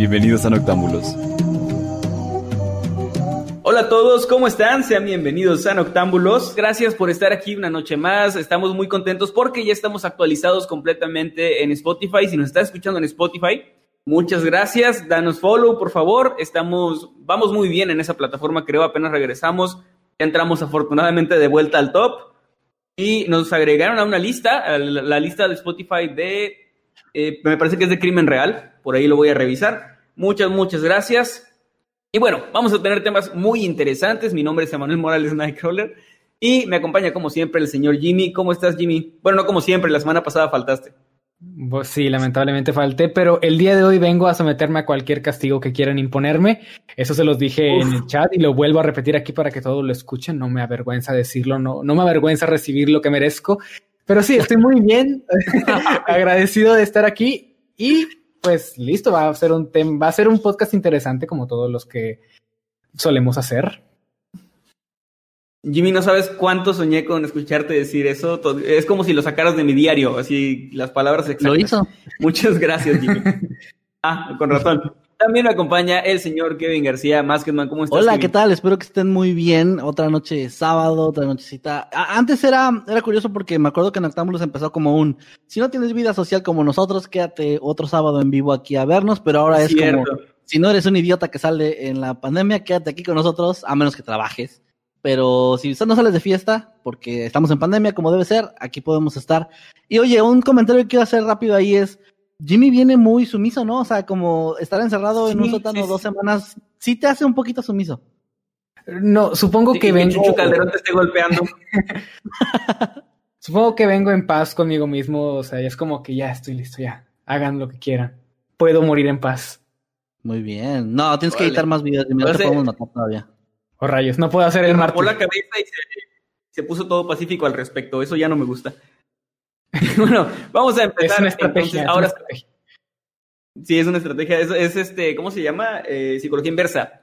Bienvenidos a Noctámbulos. Hola a todos, ¿cómo están? Sean bienvenidos a Noctámbulos. Gracias por estar aquí una noche más. Estamos muy contentos porque ya estamos actualizados completamente en Spotify. Si nos estás escuchando en Spotify, muchas gracias. Danos follow, por favor. Estamos, vamos muy bien en esa plataforma, creo. Apenas regresamos. Ya entramos afortunadamente de vuelta al top. Y nos agregaron a una lista, a la, lista de Spotify de, eh, me parece que es de Crimen Real. Por ahí lo voy a revisar. Muchas, muchas gracias. Y bueno, vamos a tener temas muy interesantes. Mi nombre es Emanuel Morales Nightcrawler y me acompaña como siempre el señor Jimmy. ¿Cómo estás, Jimmy? Bueno, no como siempre, la semana pasada faltaste. Pues sí, lamentablemente falté, pero el día de hoy vengo a someterme a cualquier castigo que quieran imponerme. Eso se los dije Uf. en el chat y lo vuelvo a repetir aquí para que todos lo escuchen. No me avergüenza decirlo, no, no me avergüenza recibir lo que merezco. Pero sí, estoy muy bien, agradecido de estar aquí y pues listo, va a ser un tema, va a ser un podcast interesante como todos los que solemos hacer. Jimmy, no sabes cuánto soñé con escucharte decir eso. Es como si lo sacaras de mi diario, así las palabras exactas. Lo hizo. Muchas gracias, Jimmy. ah, con razón. También me acompaña el señor Kevin García Maskedman. ¿Cómo estás? Hola, Kevin? ¿qué tal? Espero que estén muy bien. Otra noche de sábado, otra nochecita. Antes era, era curioso porque me acuerdo que en Octámbulos empezó como un, si no tienes vida social como nosotros, quédate otro sábado en vivo aquí a vernos, pero ahora es Cierto. como, si no eres un idiota que sale en la pandemia, quédate aquí con nosotros, a menos que trabajes. Pero si no sales de fiesta, porque estamos en pandemia como debe ser, aquí podemos estar. Y oye, un comentario que quiero hacer rápido ahí es, Jimmy viene muy sumiso, ¿no? O sea, como estar encerrado sí, en un sótano sí, dos semanas, sí te hace un poquito sumiso. No, supongo que vengo. Chucho Calderón te esté golpeando. supongo que vengo en paz conmigo mismo. O sea, es como que ya estoy listo, ya. Hagan lo que quieran. Puedo morir en paz. Muy bien. No, tienes vale. que editar más videos. No te podemos matar todavía. Oh, rayos, no puedo hacer el martes. la cabeza y se, se puso todo pacífico al respecto. Eso ya no me gusta. bueno, vamos a empezar. Es una estrategia. Entonces, ahora, es una estrategia. Sí, es una estrategia. Es, es, este, ¿cómo se llama? Eh, psicología inversa.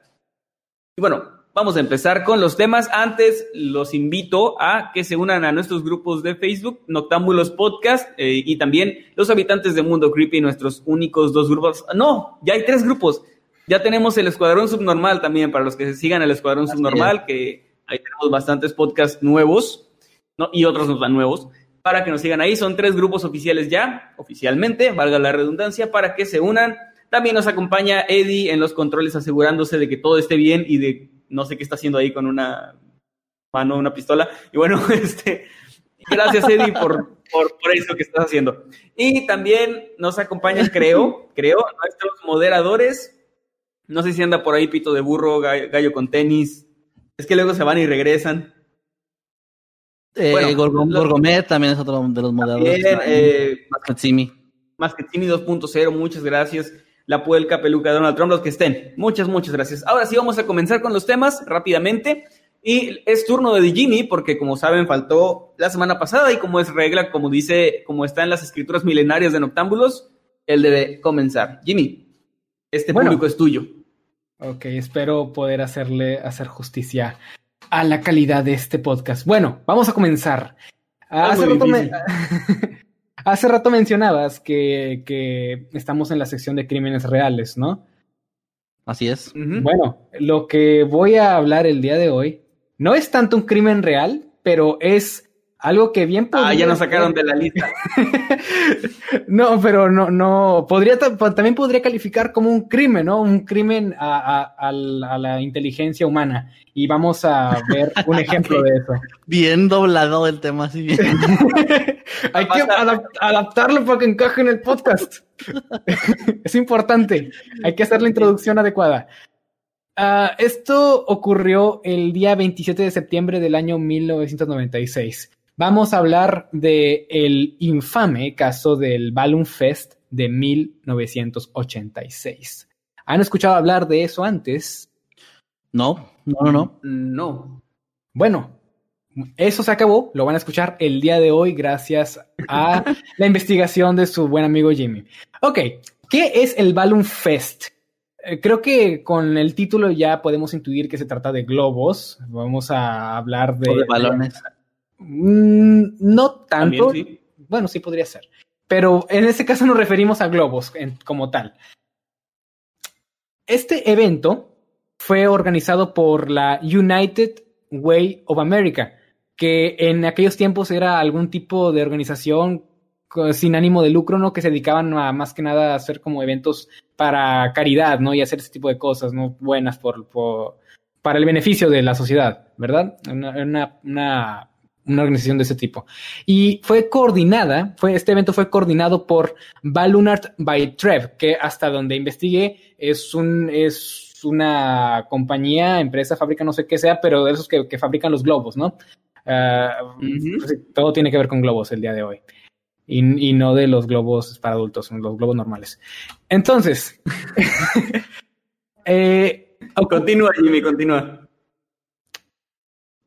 Y bueno, vamos a empezar con los temas. Antes, los invito a que se unan a nuestros grupos de Facebook, Noctámbulos Podcast, eh, y también los habitantes de Mundo Creepy, nuestros únicos dos grupos. No, ya hay tres grupos. Ya tenemos el Escuadrón Subnormal también, para los que se sigan el Escuadrón Así Subnormal, es. que ahí tenemos bastantes podcasts nuevos, ¿no? Y otros no tan nuevos para que nos sigan ahí. Son tres grupos oficiales ya, oficialmente, valga la redundancia, para que se unan. También nos acompaña Eddie en los controles asegurándose de que todo esté bien y de no sé qué está haciendo ahí con una mano, una pistola. Y bueno, este, gracias Eddie por, por, por eso que estás haciendo. Y también nos acompañan, creo, creo, nuestros moderadores. No sé si anda por ahí Pito de Burro, Gallo, gallo con tenis. Es que luego se van y regresan. Eh, bueno, Gorgom, lo, Gorgomet también es otro de los moderadores. Eh, Masquetzimi. Masquetzimi 2.0, muchas gracias. La Puelca, Peluca, Donald Trump, los que estén. Muchas, muchas gracias. Ahora sí vamos a comenzar con los temas rápidamente. Y es turno de Jimmy, porque como saben, faltó la semana pasada y como es regla, como dice, como está en las escrituras milenarias de Noctámbulos, él debe comenzar. Jimmy, este bueno, público es tuyo. Ok, espero poder hacerle hacer justicia a la calidad de este podcast. Bueno, vamos a comenzar. Hace, rato me... hace, rato mencionabas que, que, estamos en la sección de crímenes reales, ¿no? Así es. Uh -huh. Bueno, lo que voy a hablar el día de hoy no es tanto un crimen real, pero es Algo que bien Ah, ya podría nos sacaron de la lista. no, pero no, no, podría, también podría calificar como un crimen, ¿no? Un crimen a, a- a la a la inteligencia humana. Y vamos a ver un ejemplo de eso. Bien doblado el tema, así bien. Hay que adap- adaptarlo para que encaje en el podcast. es importante. Hay que hacer la introducción adecuada. Ah, esto ocurrió el día 27 de septiembre del año 1996. Vamos a hablar de el infame caso del Balloon Fest de 1986. ¿Han escuchado hablar de eso antes? No, no, no, no. No. Bueno, eso se acabó. Lo van a escuchar el día de hoy gracias a la investigación de su buen amigo Jimmy. Ok, ¿qué es el Balloon Fest? Eh, Creo que con el título ya podemos intuir que se trata de globos. Vamos a hablar de... O de balones. Mm, no tanto. Sí. Bueno, sí podría ser. Pero en este caso nos referimos a globos en- como tal. Este evento fue organizado por la United Way of America, que en aquellos tiempos era algún tipo de organización sin ánimo de lucro, ¿no? Que se dedicaban a más que nada a hacer como eventos para caridad, ¿no? Y hacer ese tipo de cosas, ¿no? Buenas por, por- para el beneficio de la sociedad, ¿verdad? Una, una, una, una organización de ese tipo. Y fue coordinada, fue, este evento fue coordinado por Ballonart by Trev, que hasta donde investigué es un, es una compañía, empresa, fábrica, no sé qué sea, pero de esos que, que fabrican los globos, ¿no? Ah, pues todo tiene que ver con globos el día de hoy. Y, y no de los globos para adultos, los globos normales. Entonces, eh, Continúa, Jimmy, continúa.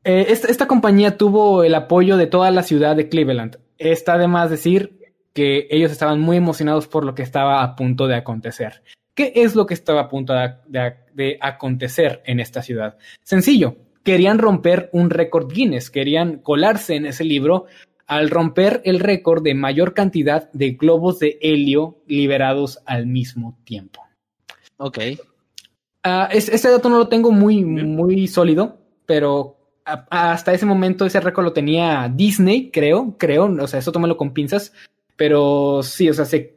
Eh, esta, esta compañía tuvo el apoyo de toda la ciudad de Cleveland. Está de más decir que ellos estaban muy emocionados por lo que estaba a punto de acontecer. ¿Qué es lo que estaba a punto de, de- de acontecer en esta ciudad? Sencillo, querían romper un récord Guinness, querían colarse en ese libro al romper el récord de mayor cantidad de globos de helio liberados al mismo tiempo. Ok. Ah, es- este dato no lo tengo muy, muy sólido, pero hasta ese momento ese récord lo tenía Disney, creo, creo, o sea, eso tómalo con pinzas, pero sí, o sea, se-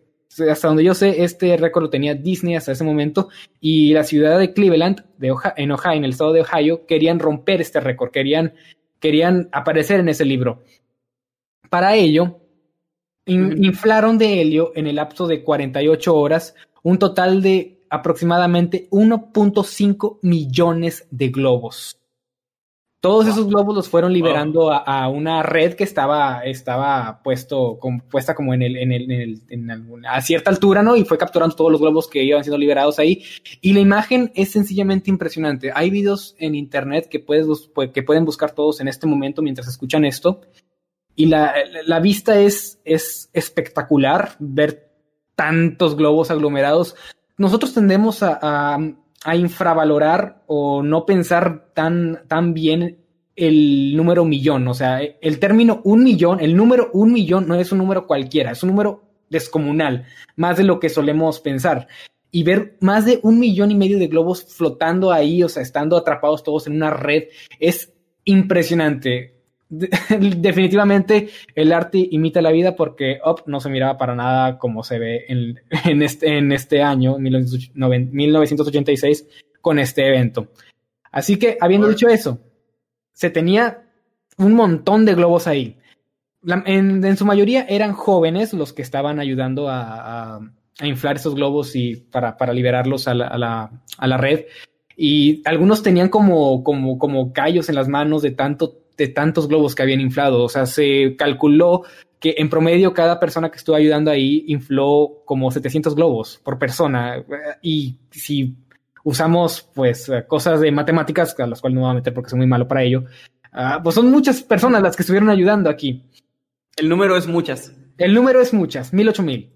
hasta donde yo sé, este récord lo tenía Disney hasta ese momento y la ciudad de Cleveland, de Oja- en Ohio, en el estado de Ohio, querían romper este récord, querían, querían aparecer en ese libro. Para ello, in- inflaron de helio en el lapso de 48 horas un total de aproximadamente 1.5 millones de globos. Todos esos globos los fueron liberando a, a una red que estaba, estaba puesto, com- puesta como en el, en el, en el- en alguna- a cierta altura, ¿no? Y fue capturando todos los globos que iban siendo liberados ahí. Y la imagen es sencillamente impresionante. Hay videos en internet que, puedes, que pueden buscar todos en este momento mientras escuchan esto. Y la, la vista es, es espectacular ver tantos globos aglomerados. Nosotros tendemos a, a- a infravalorar o no pensar tan, tan bien el número millón. O sea, el término un millón, el número un millón no es un número cualquiera, es un número descomunal, más de lo que solemos pensar. Y ver más de un millón y medio de globos flotando ahí, o sea, estando atrapados todos en una red, es impresionante. De- definitivamente el arte imita la vida porque Up no se miraba para nada como se ve en, este, en este año, 1986, con este evento. Así que, habiendo dicho eso, se tenía un montón de globos ahí. En, su mayoría eran jóvenes los que estaban ayudando a, a- a inflar esos globos y para, para liberarlos a la, a la- a la red. Y algunos tenían como, como, como callos en las manos de, tanto, de tantos globos que habían inflado. O sea, se calculó que en promedio cada persona que estuvo ayudando ahí infló como 700 globos por persona. Y si usamos pues cosas de matemáticas, a las cuales no me voy a meter porque soy muy malo para ello, ah, pues son muchas personas las que estuvieron ayudando aquí. El número es muchas. El número es muchas, mil, ocho mil.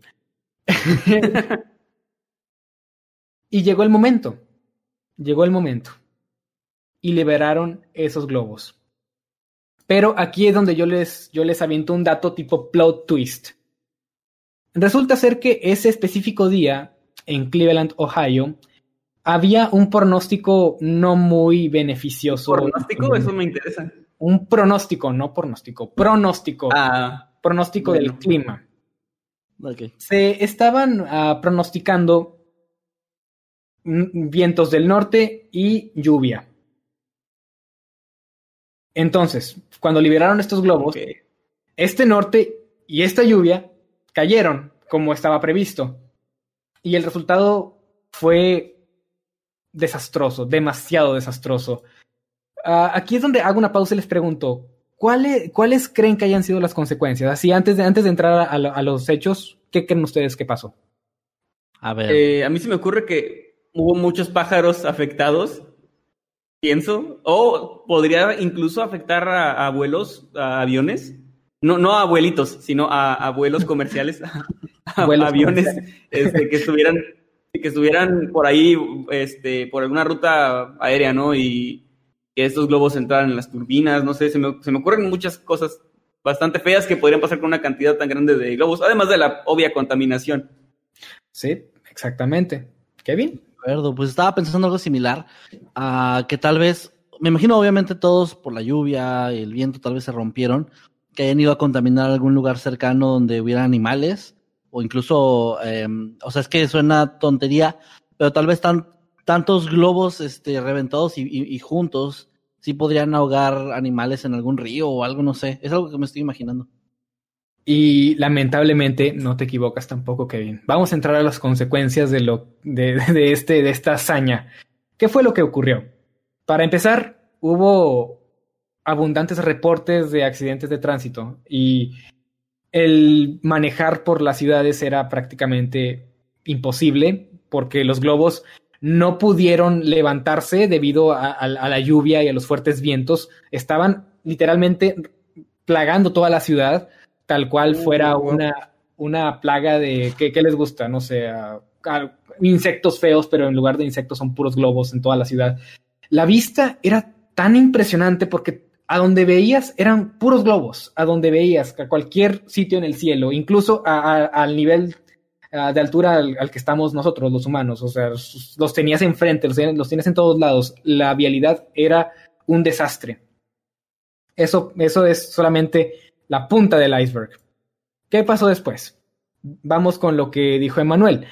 y llegó el momento. Llegó el momento. Y liberaron esos globos. Pero aquí es donde yo les, yo les aviento un dato tipo plot twist. Resulta ser que ese específico día, en Cleveland, Ohio, había un pronóstico no muy beneficioso. ¿Pronóstico? Eso me interesa. un pronóstico, no pronóstico, pronóstico, Ah, pronóstico del clima. Ok. Se estaban ah, pronosticando mm, vientos del norte y lluvia. Entonces, cuando liberaron estos globos, este norte y esta lluvia cayeron como estaba previsto. Y el resultado fue desastroso, demasiado desastroso. Ah, aquí es donde hago una pausa y les pregunto, ¿cuáles, ¿cuáles creen que hayan sido las consecuencias? Así, antes de, antes de entrar a, lo- a los hechos, ¿qué creen ustedes que pasó? A ver. Eh, a mí se me ocurre que hubo muchos pájaros afectados, pienso, o podría incluso afectar a, a vuelos, a aviones. No, no a abuelitos, sino a, a vuelos comerciales, a, Vuelos aviones comerciales. este, que estuvieran que estuvieran por ahí, este, por alguna ruta aérea, ¿no? Y que estos globos entraran en las turbinas, no sé, se me, se me ocurren muchas cosas bastante feas que podrían pasar con una cantidad tan grande de globos, además de la obvia contaminación. Sí, exactamente. Kevin. Acuerdo, pues estaba pensando algo similar a que tal vez, me imagino obviamente todos por la lluvia y el viento tal vez se rompieron, que hayan ido a contaminar algún lugar cercano donde hubiera animales o incluso, eh, o sea, es que suena tontería, pero tal vez tan, tantos globos este, reventados y- y juntos sí podrían ahogar animales en algún río o algo, no sé, es algo que me estoy imaginando. Y lamentablemente no te equivocas tampoco, Kevin. Vamos a entrar a las consecuencias de lo de, este de esta hazaña. ¿Qué fue lo que ocurrió? Para empezar, hubo abundantes reportes de accidentes de tránsito y el manejar por las ciudades era prácticamente imposible porque los globos no pudieron levantarse debido a- a la lluvia y a los fuertes vientos. Estaban literalmente plagando toda la ciudad tal cual fuera Uh, wow. una, una plaga de, ¿qué, qué les gusta? No sé, a- a- insectos feos, pero en lugar de insectos son puros globos en toda la ciudad. La vista era tan impresionante porque a donde veías eran puros globos, a donde veías, a cualquier sitio en el cielo, incluso a- al nivel de altura al, al que estamos nosotros, los humanos, o sea, los tenías enfrente, los, tenías- los tienes en todos lados, la vialidad era un desastre. Eso, eso es solamente la punta del iceberg. ¿Qué pasó después? Vamos con lo que dijo Emanuel.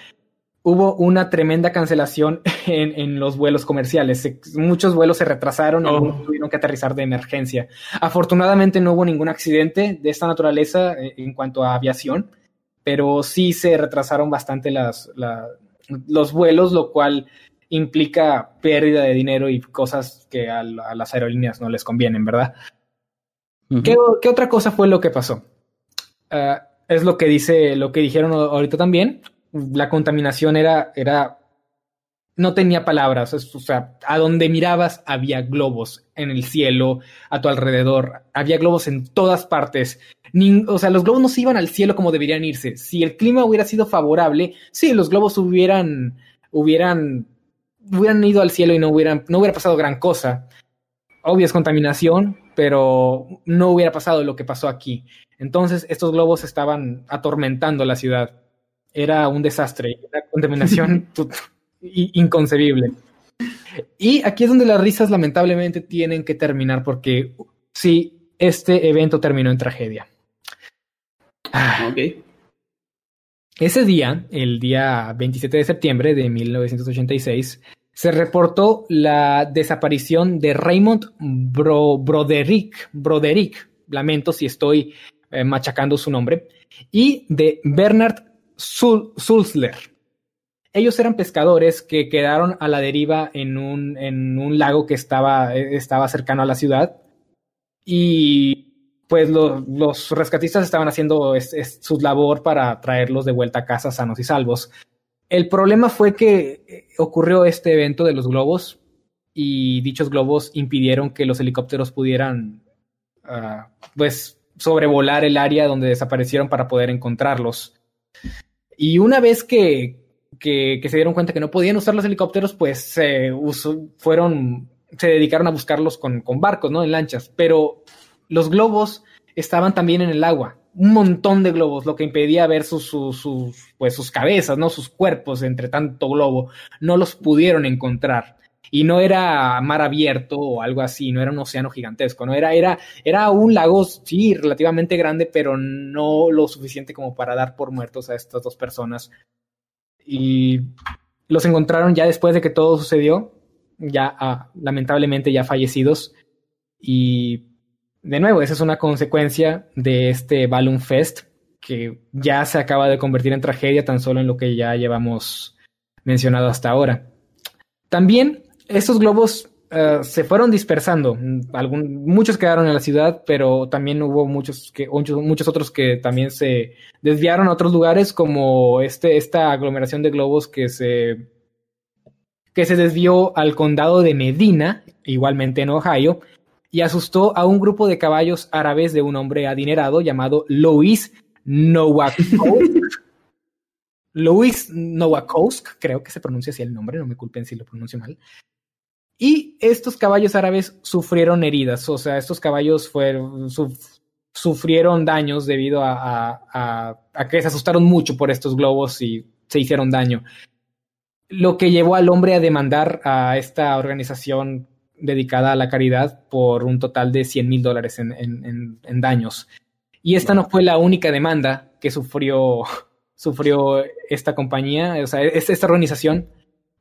Hubo una tremenda cancelación en, en los vuelos comerciales. Se- muchos vuelos se retrasaron, Oh. algunos tuvieron que aterrizar de emergencia. Afortunadamente no hubo ningún accidente de esta naturaleza eh, en cuanto a aviación, pero sí se retrasaron bastante las, la- los vuelos, lo cual implica pérdida de dinero y cosas que a, a las aerolíneas no les convienen, ¿verdad? ¿Qué, qué otra cosa fue lo que pasó? Ah, es lo que dice, lo que dijeron ahorita también. La contaminación era, era, no tenía palabras. O sea, a donde mirabas había globos en el cielo, a tu alrededor. Había globos en todas partes. O sea, los globos no se iban al cielo como deberían irse. Si el clima hubiera sido favorable, sí, los globos hubieran, hubieran, hubieran ido al cielo y no hubieran, no hubiera pasado gran cosa obvio es contaminación, pero no hubiera pasado lo que pasó aquí. Entonces, estos globos estaban atormentando la ciudad. Era un desastre, una contaminación inconcebible. Y aquí es donde las risas lamentablemente tienen que terminar porque sí, este evento terminó en tragedia. Ah, Ok. ese día, el día 27 de septiembre de 1986, se reportó la desaparición de Raymond Bro- Broderick, Broderick, lamento si estoy eh, machacando su nombre, y de Bernard Sul- Sulzler. Ellos eran pescadores que quedaron a la deriva en un, en un lago que estaba, eh, estaba cercano a la ciudad y pues lo- los rescatistas estaban haciendo su labor para traerlos de vuelta a casa sanos y salvos. El problema fue que eh, ocurrió este evento de los globos y dichos globos impidieron que los helicópteros pudieran ah, pues sobrevolar el área donde desaparecieron para poder encontrarlos. Y una vez que, que, se dieron cuenta que no podían usar los helicópteros, pues se fueron, se dedicaron a buscarlos con, con barcos, ¿no? En lanchas. Pero los globos estaban también en el agua. Un montón de globos, lo que impedía ver sus, sus, pues, sus cabezas, ¿no? Sus cuerpos entre tanto globo. No los pudieron encontrar. Y no era mar abierto o algo así, no era un océano gigantesco, no era, era, era un lago, sí, relativamente grande, pero no lo suficiente como para dar por muertos a estas dos personas. Y los encontraron ya después de que todo sucedió, ya ah, lamentablemente ya fallecidos. Y de nuevo, esa es una consecuencia de este Balloon Fest que ya se acaba de convertir en tragedia tan solo en lo que ya llevamos mencionado hasta ahora. También estos globos uh, se fueron dispersando. Muchos quedaron en la ciudad, pero también hubo muchos, muchos, otros que también se desviaron a otros lugares, como este, esta aglomeración de globos que se desvió al condado de Medina, igualmente en Ohio, y asustó a un grupo de caballos árabes de un hombre adinerado llamado Louis Nowakowsk. Louis Nowakowsk, creo que se pronuncia así el nombre, no me culpen si lo pronuncio mal. Y estos caballos árabes sufrieron heridas, o sea, estos caballos fueron, sufrieron daños debido a, a, a, que se asustaron mucho por estos globos y se hicieron daño. Lo que llevó al hombre a demandar a esta organización dedicada a la caridad por un total de 100 mil dólares en, en, en, daños. Y esta no fue la única demanda que sufrió, sufrió esta compañía, o sea, esta organización,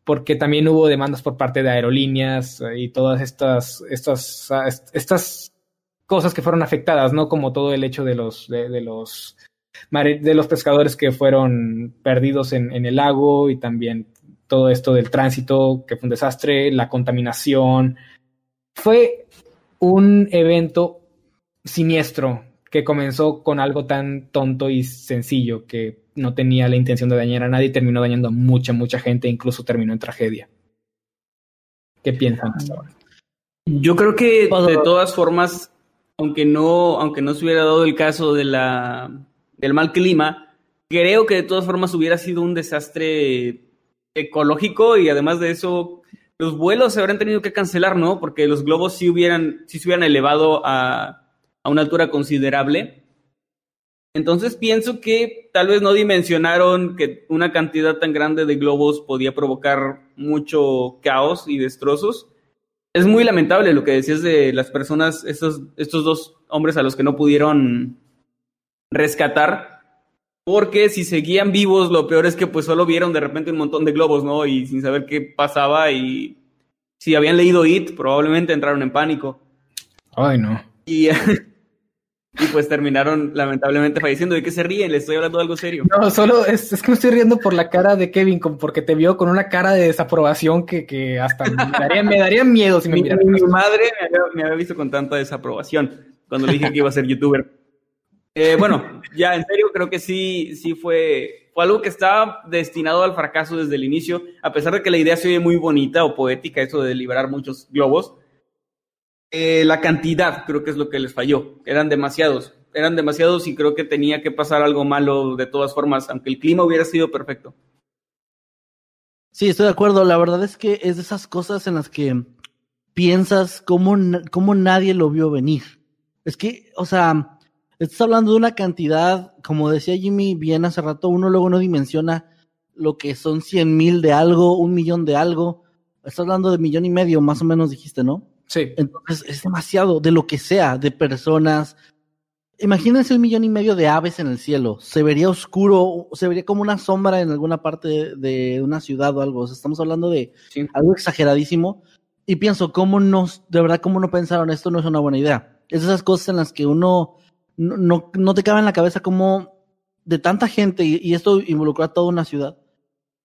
porque también hubo demandas por parte de aerolíneas y todas estas, estas, estas cosas que fueron afectadas, ¿no? Como todo el hecho de los, de, de los, de los pescadores que fueron perdidos en, en el lago y también todo esto del tránsito, que fue un desastre, la contaminación. Fue un evento siniestro que comenzó con algo tan tonto y sencillo que no tenía la intención de dañar a nadie y terminó dañando a mucha, mucha gente, incluso terminó en tragedia. ¿Qué piensan hasta ahora? Yo creo que de todas formas, aunque no, aunque no se hubiera dado el caso de la, del mal clima, creo que de todas formas hubiera sido un desastre ecológico y además de eso, los vuelos se habrán tenido que cancelar, ¿no? Porque los globos sí hubieran, sí se hubieran elevado a, a una altura considerable. Entonces pienso que tal vez no dimensionaron que una cantidad tan grande de globos podía provocar mucho caos y destrozos. Es muy lamentable lo que decías de las personas, estos, estos dos hombres a los que no pudieron rescatar, porque si seguían vivos, lo peor es que pues solo vieron de repente un montón de globos, ¿no? Y sin saber qué pasaba y si habían leído It, probablemente entraron en pánico. Ay, no. Y, y pues terminaron lamentablemente falleciendo. ¿De qué se ríen? Le estoy hablando de algo serio. No, solo es, es, que me estoy riendo por la cara de Kevin, porque te vio con una cara de desaprobación que, que hasta me daría, me daría miedo si me mirara. Mi, mi madre me había, me había visto con tanta desaprobación cuando le dije que iba a ser youtuber. Eh, bueno, ya en serio, creo que sí, sí fue, fue algo que estaba destinado al fracaso desde el inicio, a pesar de que la idea se oye muy bonita o poética, eso de liberar muchos globos. Eh, la cantidad creo que es lo que les falló, eran demasiados, eran demasiados y creo que tenía que pasar algo malo de todas formas, aunque el clima hubiera sido perfecto. Sí, estoy de acuerdo, la verdad es que es de esas cosas en las que piensas cómo, cómo nadie lo vio venir. Es que, o sea, Estás hablando de una cantidad, como decía Jimmy bien hace rato, uno luego no dimensiona lo que son cien mil de algo, un millón de algo. Estás hablando de millón y medio, más o menos dijiste, ¿no? Sí. Entonces es demasiado, de lo que sea, de personas. Imagínense el millón y medio de aves en el cielo. Se vería oscuro, se vería como una sombra en alguna parte de, de una ciudad o algo. O sea, estamos hablando de sí. algo exageradísimo. Y pienso, ¿cómo no, de verdad, cómo no pensaron esto no es una buena idea? Es esas cosas en las que uno no, no, te cabe en la cabeza cómo de tanta gente, y, y esto involucró a toda una ciudad,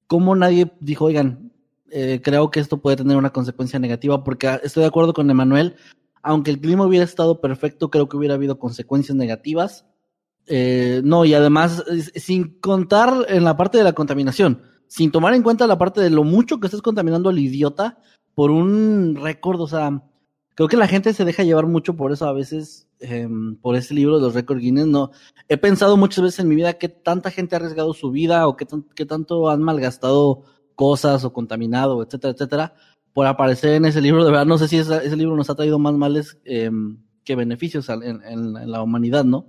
cómo nadie dijo, oigan, eh, creo que esto puede tener una consecuencia negativa, porque estoy de acuerdo con Emanuel, aunque el clima hubiera estado perfecto, creo que hubiera habido consecuencias negativas. Eh, no, y además, sin contar en la parte de la contaminación, sin tomar en cuenta la parte de lo mucho que estás contaminando al idiota por un récord, o sea, creo que la gente se deja llevar mucho por eso a veces, eh, por ese libro de los récords Guinness. No, he pensado muchas veces en mi vida que tanta gente ha arriesgado su vida o que, que tanto han malgastado cosas o contaminado, etcétera, etcétera, por aparecer en ese libro. De verdad, no sé si ese libro nos ha traído más males eh, que beneficios en, en, en, la humanidad, ¿no?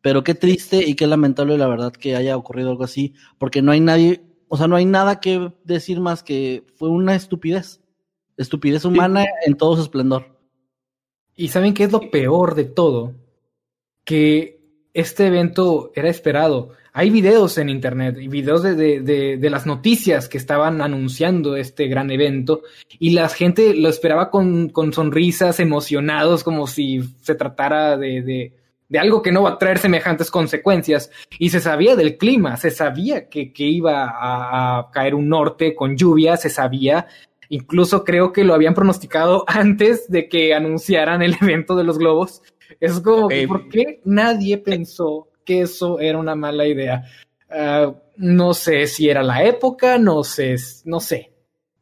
Pero qué triste y qué lamentable la verdad que haya ocurrido algo así, porque no hay nadie, o sea, no hay nada que decir más que fue una estupidez Estupidez humana en todo su esplendor. Y ¿saben qué es lo peor de todo? Que este evento era esperado. Hay videos en internet y videos de, de, de, las noticias que estaban anunciando este gran evento y la gente lo esperaba con, con sonrisas, emocionados, como si se tratara de, de, algo que no va a traer semejantes consecuencias. Y se sabía del clima, se sabía que, que iba a, a caer un norte con lluvia, se sabía Incluso creo que lo habían pronosticado antes de que anunciaran el evento de los globos. Es como, okay. ¿por qué nadie pensó que eso era una mala idea? Uh, no sé si era la época, no sé, no sé.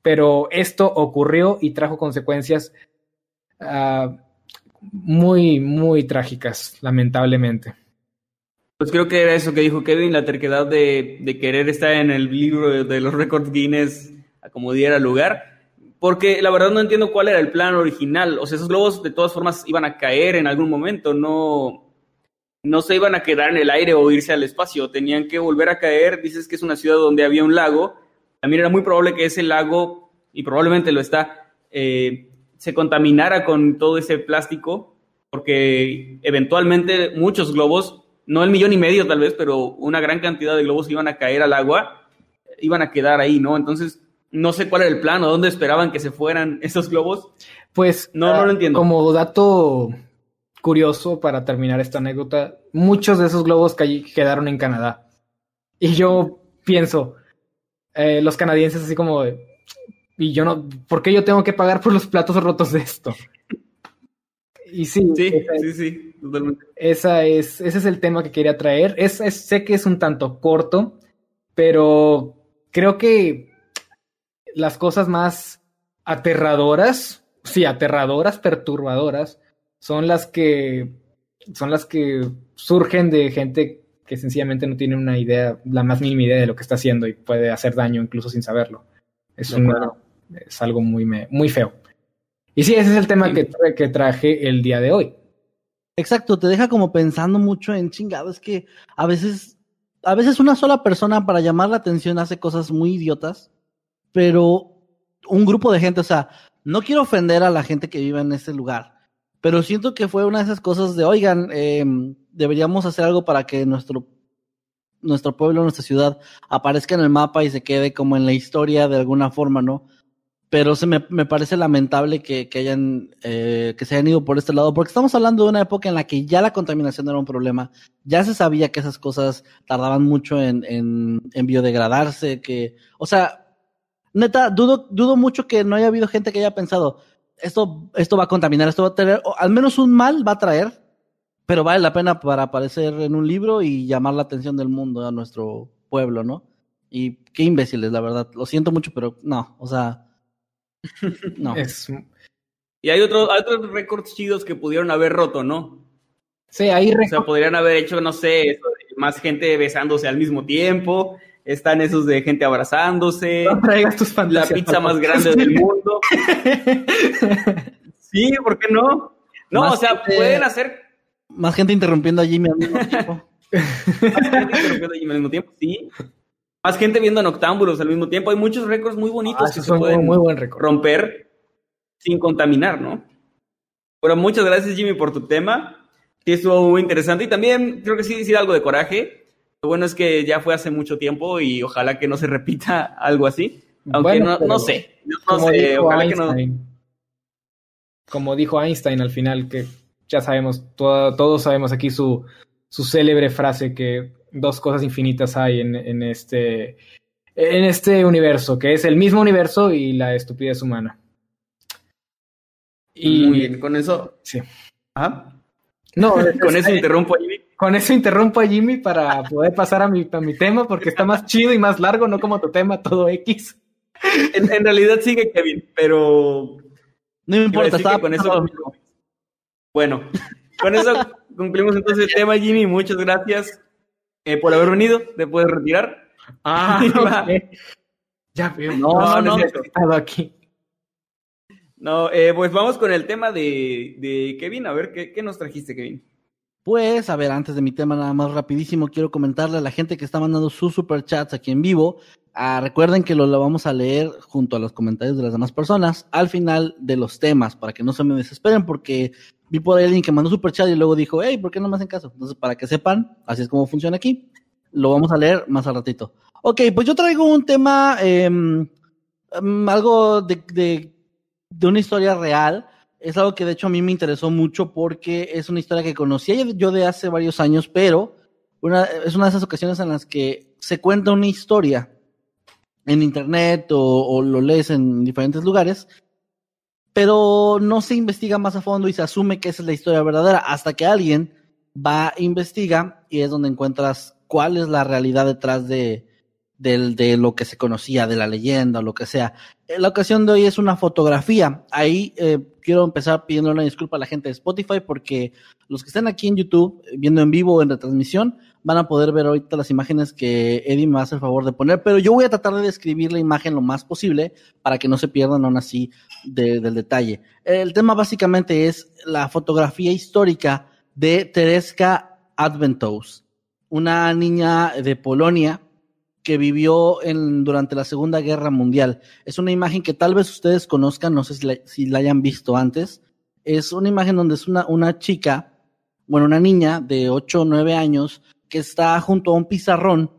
Pero esto ocurrió y trajo consecuencias uh, muy, muy trágicas, lamentablemente. Pues creo que era eso que dijo Kevin, la terquedad de, de querer estar en el libro de los récords Guinness a como diera lugar porque la verdad no entiendo cuál era el plan original. O sea, esos globos de todas formas iban a caer en algún momento, no, no se iban a quedar en el aire o irse al espacio, tenían que volver a caer. Dices que es una ciudad donde había un lago. También era muy probable que ese lago, y probablemente lo está, eh, se contaminara con todo ese plástico, porque eventualmente muchos globos, no el millón y medio tal vez, pero una gran cantidad de globos iban a caer al agua, iban a quedar ahí, ¿no? Entonces no sé cuál era el plan o dónde esperaban que se fueran esos globos. Pues no, uh, no lo entiendo. Como dato curioso para terminar esta anécdota, muchos de esos globos quedaron en Canadá. Y yo pienso, eh, los canadienses así como, y yo no, ¿por qué yo tengo que pagar por los platos rotos de esto? Y sí, sí, sí, sí, totalmente. Esa es, ese es el tema que quería traer. Es, es, sé que es un tanto corto, pero creo que las cosas más aterradoras, sí, aterradoras, perturbadoras, son las que son las que surgen de gente que sencillamente no tiene una idea, la más mínima idea de lo que está haciendo y puede hacer daño incluso sin saberlo. Es, una, es algo muy, muy feo. Y sí, ese es el tema que, que traje el día de hoy. Exacto, te deja como pensando mucho en chingado. Es que a veces, a veces una sola persona para llamar la atención hace cosas muy idiotas pero un grupo de gente, o sea, no quiero ofender a la gente que vive en ese lugar, pero siento que fue una de esas cosas de, oigan, eh, deberíamos hacer algo para que nuestro, nuestro pueblo, nuestra ciudad aparezca en el mapa y se quede como en la historia de alguna forma, ¿no? Pero se me, me parece lamentable que, que hayan, eh, que se hayan ido por este lado, porque estamos hablando de una época en la que ya la contaminación era un problema, ya se sabía que esas cosas tardaban mucho en, en, en biodegradarse, que, o sea, neta, dudo, dudo mucho que no haya habido gente que haya pensado, esto, esto va a contaminar, esto va a tener, o al menos un mal va a traer, pero vale la pena para aparecer en un libro y llamar la atención del mundo a nuestro pueblo, ¿no? Y qué imbéciles, la verdad. Lo siento mucho, pero no, o sea, no. Es... Y hay, otro, hay otros récords chidos que pudieron haber roto, ¿no? Sí, hay récords. O sea, podrían haber hecho, no sé, más gente besándose al mismo tiempo, están esos de gente abrazándose. No traigas tus La pizza más grande del mundo. sí, ¿por qué no? No, más o sea, gente, pueden hacer. Más gente interrumpiendo a Jimmy al mismo tiempo. más gente interrumpiendo a Jimmy al mismo tiempo, sí. Más gente viendo noctámbulos al mismo tiempo. Hay muchos récords muy bonitos ah, que se pueden muy buen récord. romper sin contaminar, ¿no? Bueno, muchas gracias, Jimmy, por tu tema. Sí, estuvo muy interesante. Y también creo que sí decir algo de coraje lo bueno es que ya fue hace mucho tiempo y ojalá que no se repita algo así. Aunque bueno, no, no, sé. No sé. Ojalá Einstein, que no. Como dijo Einstein al final, que ya sabemos, todo, todos sabemos aquí su, su célebre frase que dos cosas infinitas hay en, en, este, en este universo, que es el mismo universo y la estupidez humana. Y, Muy bien, con eso. Sí. Ajá. No, con eso interrumpo a Jimmy. Con eso interrumpo a Jimmy para poder pasar a mi, a mi tema, porque está más chido y más largo, no como tu tema, todo X. En, en realidad sigue Kevin, pero. No me importa, estaba con eso. Bueno, con eso concluimos entonces el tema, Jimmy. Muchas gracias eh, por haber venido. Te puedes retirar. Ah, okay. ya veo. No, no, no. no. aquí. No, eh, pues vamos con el tema de, de Kevin. A ver, ¿qué, ¿qué, nos trajiste, Kevin? Pues, a ver, antes de mi tema, nada más rapidísimo, quiero comentarle a la gente que está mandando sus superchats aquí en vivo. Ah, recuerden que lo, lo vamos a leer junto a los comentarios de las demás personas al final de los temas, para que no se me desesperen, porque vi por ahí alguien que mandó superchat y luego dijo, hey, ¿por qué no me hacen caso? Entonces, para que sepan, así es como funciona aquí. Lo vamos a leer más al ratito. Ok, pues yo traigo un tema, eh, algo de, de, de una historia real es algo que de hecho a mí me interesó mucho porque es una historia que conocía yo de hace varios años, pero una, es una de esas ocasiones en las que se cuenta una historia en internet o, o, lo lees en diferentes lugares, pero no se investiga más a fondo y se asume que esa es la historia verdadera hasta que alguien va, investiga y es donde encuentras cuál es la realidad detrás de, de lo que se conocía, de la leyenda o lo que sea. La ocasión de hoy es una fotografía. Ahí eh, quiero empezar pidiendo una disculpa a la gente de Spotify porque los que están aquí en YouTube viendo en vivo en retransmisión van a poder ver ahorita las imágenes que Eddie me hace el favor de poner, pero yo voy a tratar de describir la imagen lo más posible para que no se pierdan aún así de, del detalle. El tema básicamente es la fotografía histórica de Tereska Adventos, una niña de Polonia que vivió en, durante la Segunda Guerra Mundial. Es una imagen que tal vez ustedes conozcan, no sé si la, hayan visto antes. Es una imagen donde es una, una chica, bueno, una niña de 8 o 9 años que está junto a un pizarrón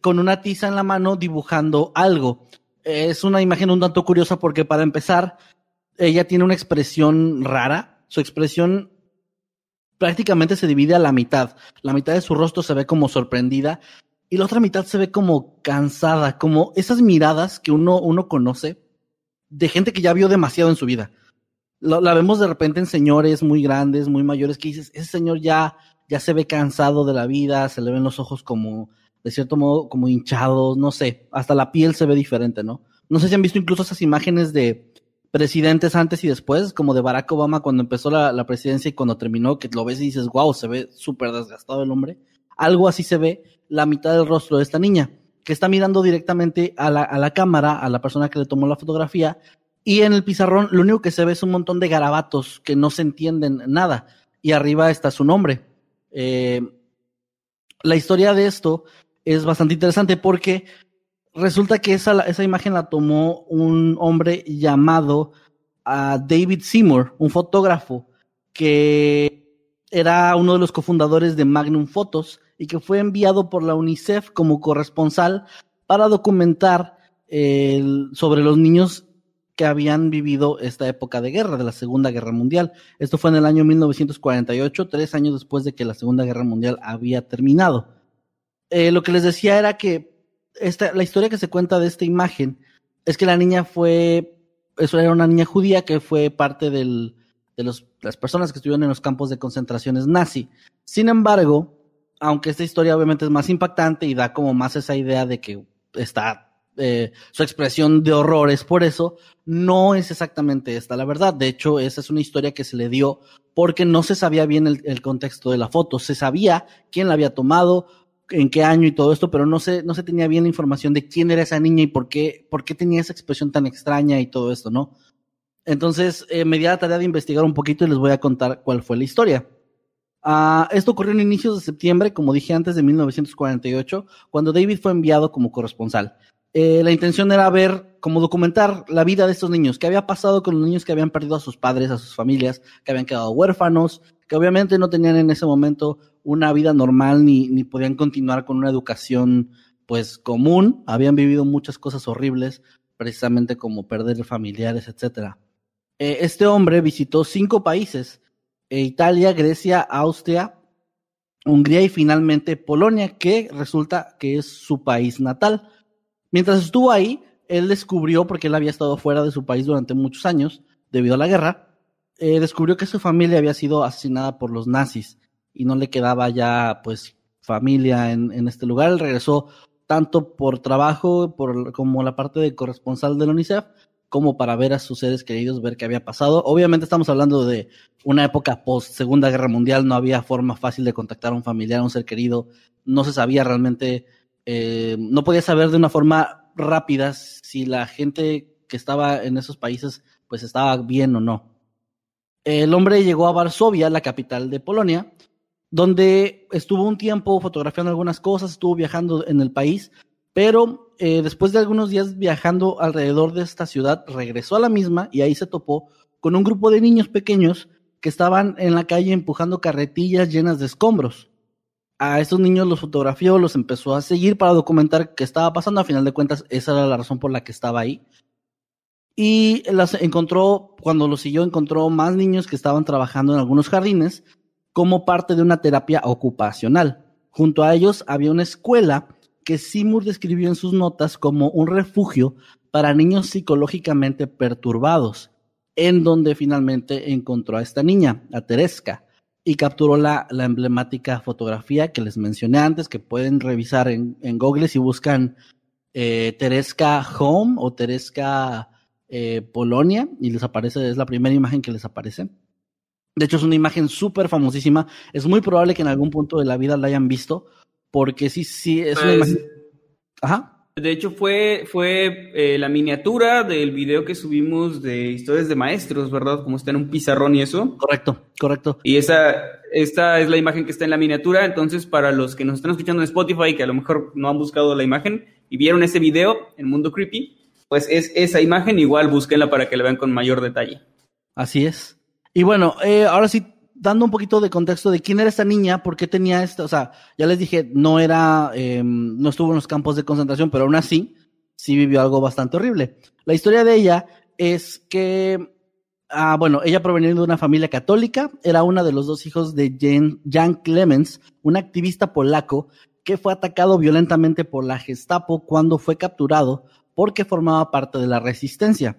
con una tiza en la mano dibujando algo. Es una imagen un tanto curiosa porque para empezar, ella tiene una expresión rara. Su expresión prácticamente se divide a la mitad. La mitad de su rostro se ve como sorprendida y la otra mitad se ve como cansada, como esas miradas que uno, uno conoce de gente que ya vio demasiado en su vida. La, vemos de repente en señores muy grandes, muy mayores, que dices, ese señor ya, ya se ve cansado de la vida, se le ven los ojos como, de cierto modo, como hinchados, no sé, hasta la piel se ve diferente, ¿no? No sé si han visto incluso esas imágenes de presidentes antes y después, como de Barack Obama cuando empezó la, la presidencia y cuando terminó, que lo ves y dices, wow, se ve súper desgastado el hombre. Algo así se ve la mitad del rostro de esta niña, que está mirando directamente a la, a la cámara, a la persona que le tomó la fotografía, y en el pizarrón lo único que se ve es un montón de garabatos que no se entienden nada, y arriba está su nombre. Eh, la historia de esto es bastante interesante porque resulta que esa, esa imagen la tomó un hombre llamado uh, David Seymour, un fotógrafo que era uno de los cofundadores de Magnum Photos y que fue enviado por la UNICEF como corresponsal para documentar sobre los niños que habían vivido esta época de guerra, de la Segunda Guerra Mundial. Esto fue en el año 1948, tres años después de que la Segunda Guerra Mundial había terminado. Eh, lo que les decía era que esta, la historia que se cuenta de esta imagen es que la niña fue, eso era una niña judía que fue parte del, de los, las personas que estuvieron en los campos de concentraciones nazi. Sin embargo, aunque esta historia obviamente es más impactante y da como más esa idea de que está eh, su expresión de horror es por eso, no es exactamente esta la verdad. De hecho, esa es una historia que se le dio porque no se sabía bien el, el contexto de la foto. Se sabía quién la había tomado, en qué año y todo esto, pero no se, no se tenía bien la información de quién era esa niña y por qué, por qué tenía esa expresión tan extraña y todo esto, ¿no? Entonces, eh, me di la tarea de investigar un poquito y les voy a contar cuál fue la historia. Uh, esto ocurrió en inicios de septiembre, como dije antes, de 1948, cuando David fue enviado como corresponsal. Eh, la intención era ver, como documentar la vida de estos niños, qué había pasado con los niños que habían perdido a sus padres, a sus familias, que habían quedado huérfanos, que obviamente no tenían en ese momento una vida normal ni, ni podían continuar con una educación pues común, habían vivido muchas cosas horribles, precisamente como perder familiares, etc. Eh, este hombre visitó cinco países, e Italia, Grecia, Austria, Hungría y finalmente Polonia, que resulta que es su país natal. Mientras estuvo ahí, él descubrió, porque él había estado fuera de su país durante muchos años, debido a la guerra, eh, descubrió que su familia había sido asesinada por los nazis y no le quedaba ya, pues, familia en, en este lugar. Él regresó tanto por trabajo por, como la parte de corresponsal de la UNICEF, como para ver a sus seres queridos, ver qué había pasado. Obviamente estamos hablando de una época post Segunda Guerra Mundial, no había forma fácil de contactar a un familiar, a un ser querido, no se sabía realmente, eh, no podía saber de una forma rápida si la gente que estaba en esos países pues estaba bien o no. El hombre llegó a Varsovia, la capital de Polonia, donde estuvo un tiempo fotografiando algunas cosas, estuvo viajando en el país, pero eh, después de algunos días viajando alrededor de esta ciudad, regresó a la misma y ahí se topó con un grupo de niños pequeños que estaban en la calle empujando carretillas llenas de escombros. A estos niños los fotografió, los empezó a seguir para documentar qué estaba pasando. A final de cuentas, esa era la razón por la que estaba ahí. Y las encontró, cuando los siguió, encontró más niños que estaban trabajando en algunos jardines como parte de una terapia ocupacional. Junto a ellos había una escuela que Seymour describió en sus notas como un refugio para niños psicológicamente perturbados, en donde finalmente encontró a esta niña, a Tereska, y capturó la, la emblemática fotografía que les mencioné antes, que pueden revisar en, Google si buscan eh, Home o Tereska eh, Polonia, y les aparece, es la primera imagen que les aparece. De hecho, es una imagen súper famosísima. Es muy probable que en algún punto de la vida la hayan visto, porque sí, sí, es una Pues, imagen. Ajá. De hecho, fue, fue eh, la miniatura del video que subimos de historias de maestros, ¿verdad? Como está en un pizarrón y eso. Correcto, correcto. Y esa, esta es la imagen que está en la miniatura. Entonces, para los que nos están escuchando en Spotify, que a lo mejor no han buscado la imagen y vieron ese video en Mundo Creepy, pues es esa imagen. Igual búsquenla para que la vean con mayor detalle. Así es. Y bueno, eh, ahora sí, dando un poquito de contexto de quién era esta niña, por qué tenía esta, o sea, ya les dije, no era, eh, no estuvo en los campos de concentración, pero aún así, sí vivió algo bastante horrible. La historia de ella es que, ah, bueno, ella provenía de una familia católica, era una de los dos hijos de Jan, Jan Clemens, un activista polaco que fue atacado violentamente por la Gestapo cuando fue capturado porque formaba parte de la resistencia.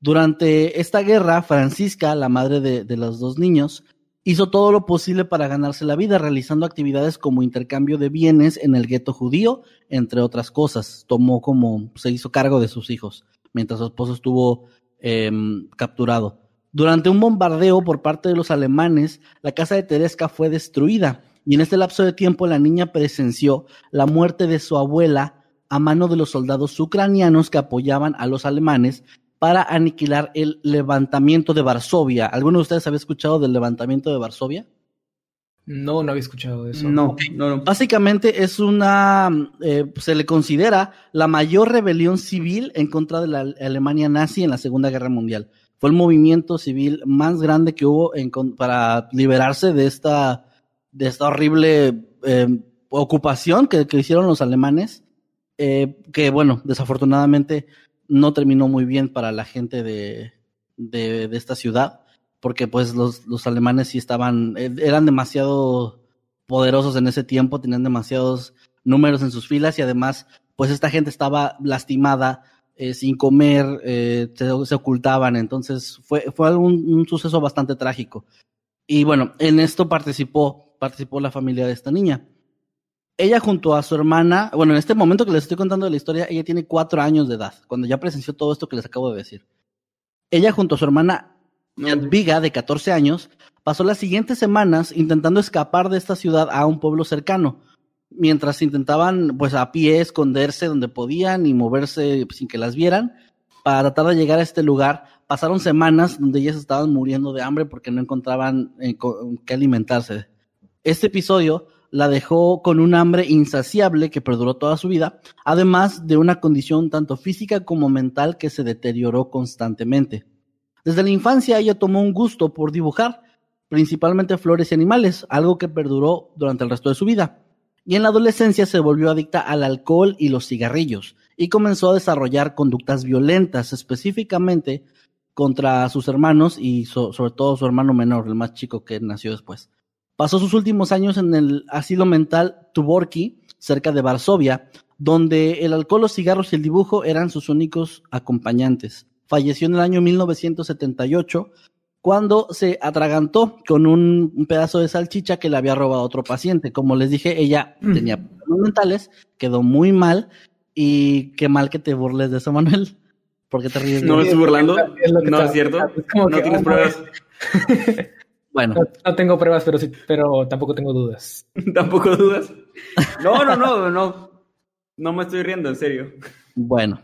Durante esta guerra, Francisca, la madre de, los dos niños, hizo todo lo posible para ganarse la vida, realizando actividades como intercambio de bienes en el gueto judío, entre otras cosas. Tomó como, se hizo cargo de sus hijos, mientras su esposo estuvo eh, capturado. Durante un bombardeo por parte de los alemanes, la casa de Teresca fue destruida, y en este lapso de tiempo la niña presenció la muerte de su abuela a mano de los soldados ucranianos que apoyaban a los alemanes para aniquilar el levantamiento de Varsovia. ¿Alguno de ustedes había escuchado del levantamiento de Varsovia? No, no había escuchado de eso. No, no, no. Básicamente es una, eh, se le considera la mayor rebelión civil en contra de la Alemania nazi en la Segunda Guerra Mundial. Fue el movimiento civil más grande que hubo en, para liberarse de esta, de esta horrible eh, ocupación que, que, hicieron los alemanes, eh, que bueno, desafortunadamente no terminó muy bien para la gente de, de, esta ciudad, porque pues los, los, alemanes sí estaban, eran demasiado poderosos en ese tiempo, tenían demasiados números en sus filas y además pues esta gente estaba lastimada, eh, sin comer, eh, se, se, ocultaban, entonces fue, fue un, un, suceso bastante trágico. Y bueno, en esto participó, participó la familia de esta niña ella junto a su hermana, bueno, en este momento que les estoy contando de la historia, ella tiene cuatro años de edad, cuando ya presenció todo esto que les acabo de decir. Ella junto a su hermana Jadviga, de 14 años, pasó las siguientes semanas intentando escapar de esta ciudad a un pueblo cercano, mientras intentaban, pues a pie, esconderse donde podían y moverse sin que las vieran, para tratar de llegar a este lugar. Pasaron semanas donde ellas estaban muriendo de hambre porque no encontraban eh, con qué alimentarse. Este episodio la dejó con un hambre insaciable que perduró toda su vida, además de una condición tanto física como mental que se deterioró constantemente. Desde la infancia ella tomó un gusto por dibujar, principalmente flores y animales, algo que perduró durante el resto de su vida. Y en la adolescencia se volvió adicta al alcohol y los cigarrillos, y comenzó a desarrollar conductas violentas, específicamente contra sus hermanos y so sobre todo su hermano menor, el más chico que nació después. Pasó sus últimos años en el asilo mental Tuborki, cerca de Varsovia, donde el alcohol, los cigarros y el dibujo eran sus únicos acompañantes. Falleció en el año 1978 cuando se atragantó con un, un pedazo de salchicha que le había robado otro paciente. Como les dije, ella mm. tenía problemas mentales, quedó muy mal y qué mal que te burles de eso, Manuel. ¿Por qué te ríes? No me estoy burlando. Es no es cierto. Es no que, tienes pruebas. Bueno. No, no, tengo pruebas, pero sí, pero tampoco tengo dudas. ¿Tampoco dudas? No, no, no, no. No me estoy riendo, en serio. Bueno.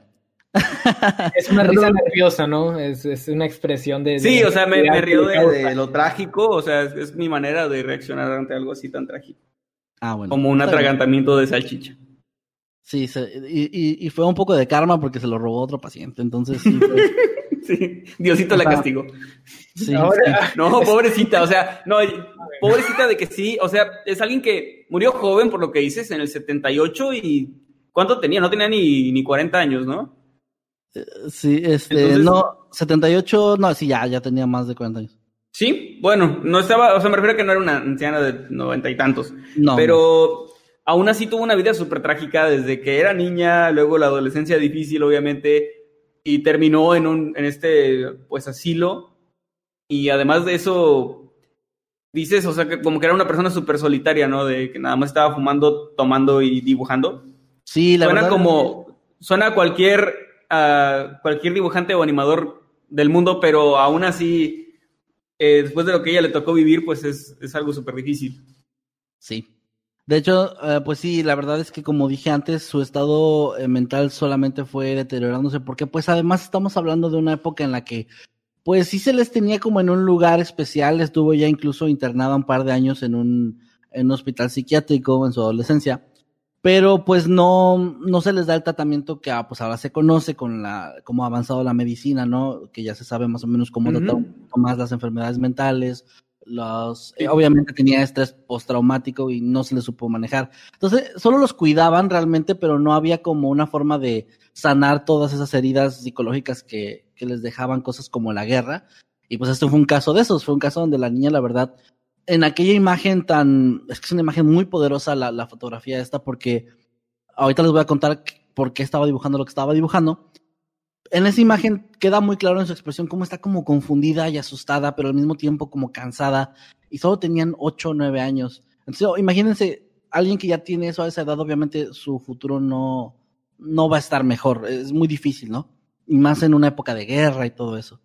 Es una risa nerviosa, ¿no? Es, es una expresión de... Sí, de- o sea, me, me río de, lo trágico, o sea, es, es mi manera de reaccionar ante algo así tan trágico, Ah, bueno. como un atragantamiento de salchicha. Sí, se- y, y- y fue un poco de karma porque se lo robó otro paciente. Entonces, sí, pues, Sí, Diosito la castigó. sí, Ahora- sí. No, pobrecita, o sea, no, pobrecita de que sí, o sea, es alguien que murió joven por lo que dices en el 78 y ¿cuánto tenía? No tenía ni, ni 40 años, ¿no? Sí, este, Entonces- no, 78, no, sí, ya, ya tenía más de 40 años. Sí, bueno, no estaba, o sea, me refiero a que no era una anciana de noventa y tantos, No. pero aún así tuvo una vida súper trágica desde que era niña, luego la adolescencia difícil, obviamente, y terminó en un, en este, pues, asilo, y además de eso, dices, o sea, que como que era una persona súper solitaria, ¿no? De que nada más estaba fumando, tomando y dibujando. Sí, la suena verdad. como, suena cualquier, a cualquier dibujante o animador del mundo, pero aún así, eh, después de lo que ella le tocó vivir, pues es, es algo súper difícil. Sí. De hecho, eh, pues sí, la verdad es que como dije antes, su estado eh, mental solamente fue deteriorándose porque pues además estamos hablando de una época en la que pues sí se les tenía como en un lugar especial, estuvo ya incluso internada un par de años en un, en un hospital psiquiátrico en su adolescencia, pero pues no, no se les da el tratamiento que ah, pues ahora se conoce con la, cómo ha avanzado la medicina, ¿no? Que ya se sabe más o menos cómo tratar más las enfermedades mentales, los, eh, obviamente tenía estrés postraumático y no se le supo manejar. Entonces, solo los cuidaban realmente, pero no había como una forma de sanar todas esas heridas psicológicas que, que les dejaban cosas como la guerra. Y pues este fue un caso de esos, fue un caso donde la niña, la verdad, en aquella imagen tan, es que es una imagen muy poderosa la, la fotografía esta, porque ahorita les voy a contar por qué estaba dibujando lo que estaba dibujando. En esa imagen queda muy claro en su expresión cómo está como confundida y asustada, pero al mismo tiempo como cansada. Y solo tenían 8 o 9 años. Entonces, oh, imagínense, alguien que ya tiene eso a esa edad, obviamente su futuro no, no va a estar mejor. Es muy difícil, ¿no? Y más en una época de guerra y todo eso.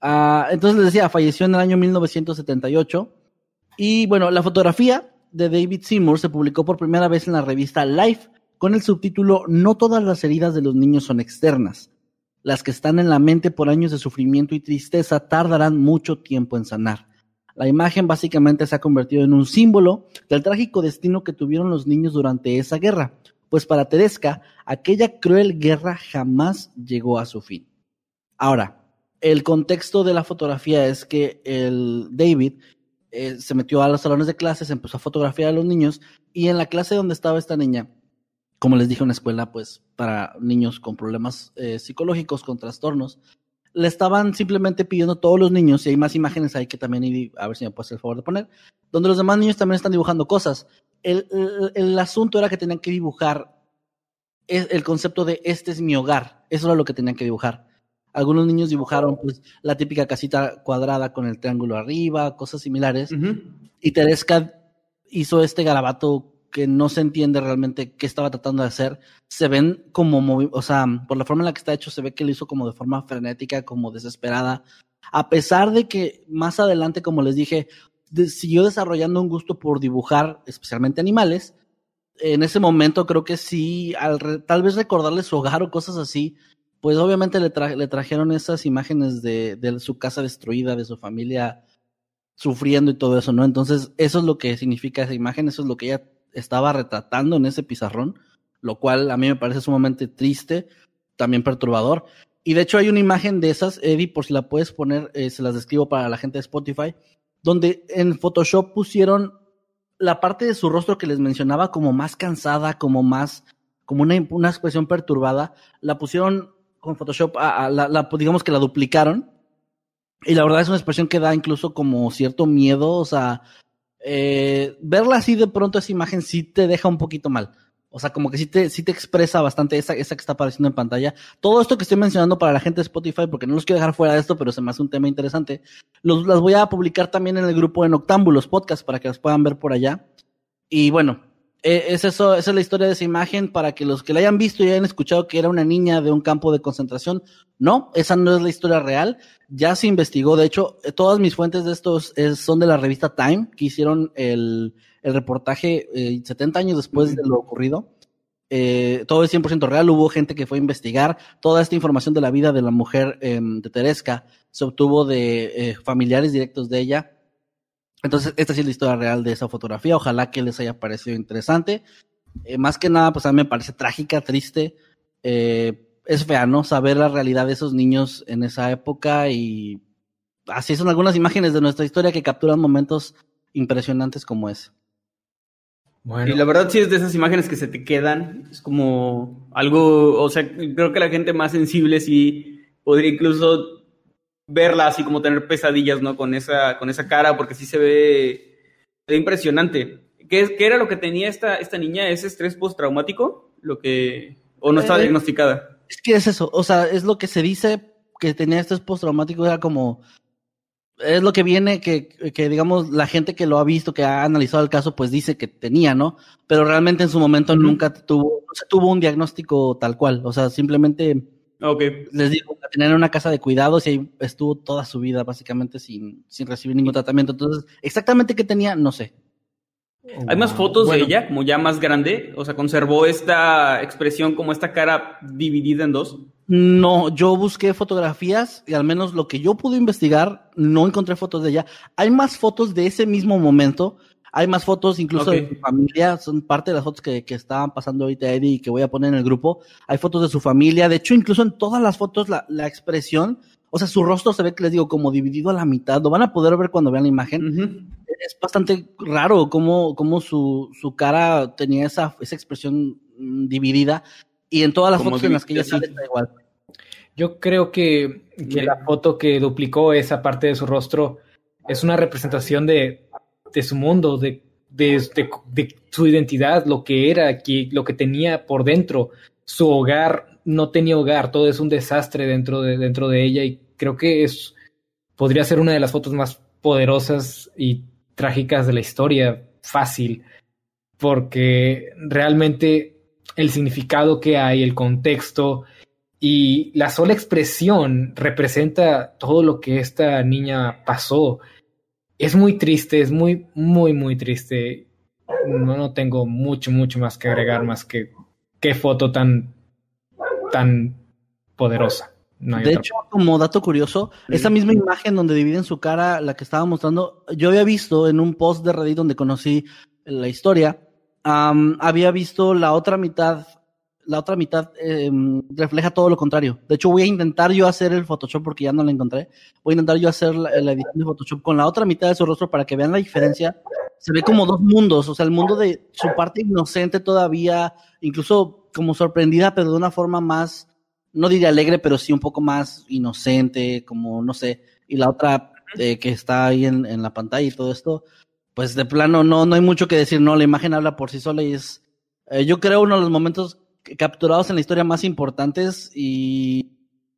Ah, entonces les decía, falleció en el año 1978. Y bueno, la fotografía de David Seymour se publicó por primera vez en la revista Life con el subtítulo No todas las heridas de los niños son externas. Las que están en la mente por años de sufrimiento y tristeza tardarán mucho tiempo en sanar. La imagen básicamente se ha convertido en un símbolo del trágico destino que tuvieron los niños durante esa guerra, pues para Teresca aquella cruel guerra jamás llegó a su fin. Ahora, el contexto de la fotografía es que el David eh, se metió a los salones de clases, empezó a fotografiar a los niños y en la clase donde estaba esta niña, como les dije, una escuela pues para niños con problemas eh, psicológicos, con trastornos, le estaban simplemente pidiendo a todos los niños, y hay más imágenes ahí que también, y a ver si me puedes hacer el favor de poner, donde los demás niños también están dibujando cosas. El, el, el asunto era que tenían que dibujar el, el concepto de este es mi hogar, eso era lo que tenían que dibujar. Algunos niños dibujaron pues la típica casita cuadrada con el triángulo arriba, cosas similares. Y Teresca hizo este garabato que no se entiende realmente qué estaba tratando de hacer. Se ven como, o sea, por la forma en la que está hecho, se ve que lo hizo como de forma frenética, como desesperada. A pesar de que más adelante, como les dije, siguió desarrollando un gusto por dibujar, especialmente animales. En ese momento creo que sí, al tal vez recordarle su hogar o cosas así, pues obviamente le, tra- le trajeron esas imágenes de, de su casa destruida, de su familia sufriendo y todo eso, ¿no? Entonces, eso es lo que significa esa imagen, eso es lo que ella estaba retratando en ese pizarrón, lo cual a mí me parece sumamente triste, también perturbador. Y de hecho hay una imagen de esas, Eddie, por si la puedes poner, eh, se las describo para la gente de Spotify, donde en Photoshop pusieron la parte de su rostro que les mencionaba como más cansada, como más, como una, una expresión perturbada, la pusieron con Photoshop, la, digamos que la duplicaron. Y la verdad es una expresión que da incluso como cierto miedo, o sea, eh, verla así de pronto esa imagen sí te deja un poquito mal. O sea, como que sí te, sí te expresa bastante esa, esa que está apareciendo en pantalla. Todo esto que estoy mencionando para la gente de Spotify, porque no los quiero dejar fuera de esto, pero se me hace un tema interesante, los, las voy a publicar también en el grupo de Noctámbulos Podcast para que las puedan ver por allá. Y bueno, eh, es eso, esa es la historia de esa imagen para que los que la hayan visto y hayan escuchado que era una niña de un campo de concentración. No, esa no es la historia real. Ya se investigó. De hecho, eh, todas mis fuentes de estos es, son de la revista Time, que hicieron el, reportaje eh, 70 años después de lo ocurrido. eh, todo es 100% real, hubo gente que fue a investigar, toda esta información de la vida de la mujer em, de Teresca se obtuvo de eh, familiares directos de ella. Entonces, esta sí es la historia real de esa fotografía, ojalá que les haya parecido interesante. Eh, más que nada, pues a mí me parece trágica, triste. es fea, ¿no? Saber la realidad de esos niños en esa época y así son algunas imágenes de nuestra historia que capturan momentos impresionantes como ese. Y la verdad sí es de esas imágenes que se te quedan, es como algo, o sea, creo que la gente más sensible sí podría incluso verla así como tener pesadillas, ¿no? Con esa, con esa cara, porque sí se ve, impresionante. ¿Qué, ¿Qué, era lo que tenía esta, esta niña? ¿Es estrés postraumático? Lo que, ¿O no estaba eh, diagnosticada? Es que es eso, o sea, es lo que se dice que tenía estrés postraumático, era como es lo que viene que, que, digamos, la gente que lo ha visto, que ha analizado el caso, pues dice que tenía, ¿no? Pero realmente en su momento nunca tuvo, no se tuvo un diagnóstico tal cual. O sea, simplemente okay. les digo, tener una casa de cuidados y ahí estuvo toda su vida básicamente sin, sin recibir ningún tratamiento. Entonces, exactamente qué tenía, no sé. Hay más fotos de ella, como ya más grande, o sea, conservó esta expresión como esta cara dividida en dos. No, yo busqué fotografías y al menos lo que yo pude investigar, no encontré fotos de ella. Hay más fotos de ese mismo momento. Hay más fotos incluso de su familia, son parte de las fotos que, que estaban pasando ahorita Eddie y que voy a poner en el grupo. Hay fotos de su familia. De hecho, incluso en todas las fotos la, la expresión, o sea, su rostro se ve que les digo como dividido a la mitad. Lo van a poder ver cuando vean la imagen. Es bastante raro cómo, cómo su, su cara tenía esa, esa expresión mm, dividida y en todas las fotos en las que ella sale está igual. Yo creo que, la foto que duplicó esa parte de su rostro es una representación de, de su mundo, de, de, de, su identidad, lo que era, que, lo que tenía por dentro. Su hogar no tenía hogar, todo es un desastre dentro de, dentro de ella y creo que es, podría ser una de las fotos más poderosas y trágicas de la historia, fácil, porque realmente el significado que hay, el contexto y la sola expresión representa todo lo que esta niña pasó. Es muy triste, es muy, muy, muy triste. No, no tengo mucho, mucho más que agregar, más que qué foto tan, tan poderosa. de hecho, como dato curioso, esa misma imagen donde dividen su cara, la que estaba mostrando, yo había visto en un post de Reddit donde conocí la historia, había visto la otra mitad, la otra mitad em, refleja todo lo contrario. De hecho, voy a intentar yo hacer el Photoshop porque ya no lo encontré. Voy a intentar yo hacer la, edición de Photoshop con la otra mitad de su rostro para que vean la diferencia. Se ve como dos mundos, o sea, el mundo de su parte inocente todavía, incluso como sorprendida, pero de una forma más, no diría alegre, pero sí un poco más inocente, como no sé, y la otra eh, que está ahí en, la pantalla y todo esto, pues de plano no, no hay mucho que decir, no, la imagen habla por sí sola y es, eh, yo creo, uno de los momentos capturados en la historia más importantes y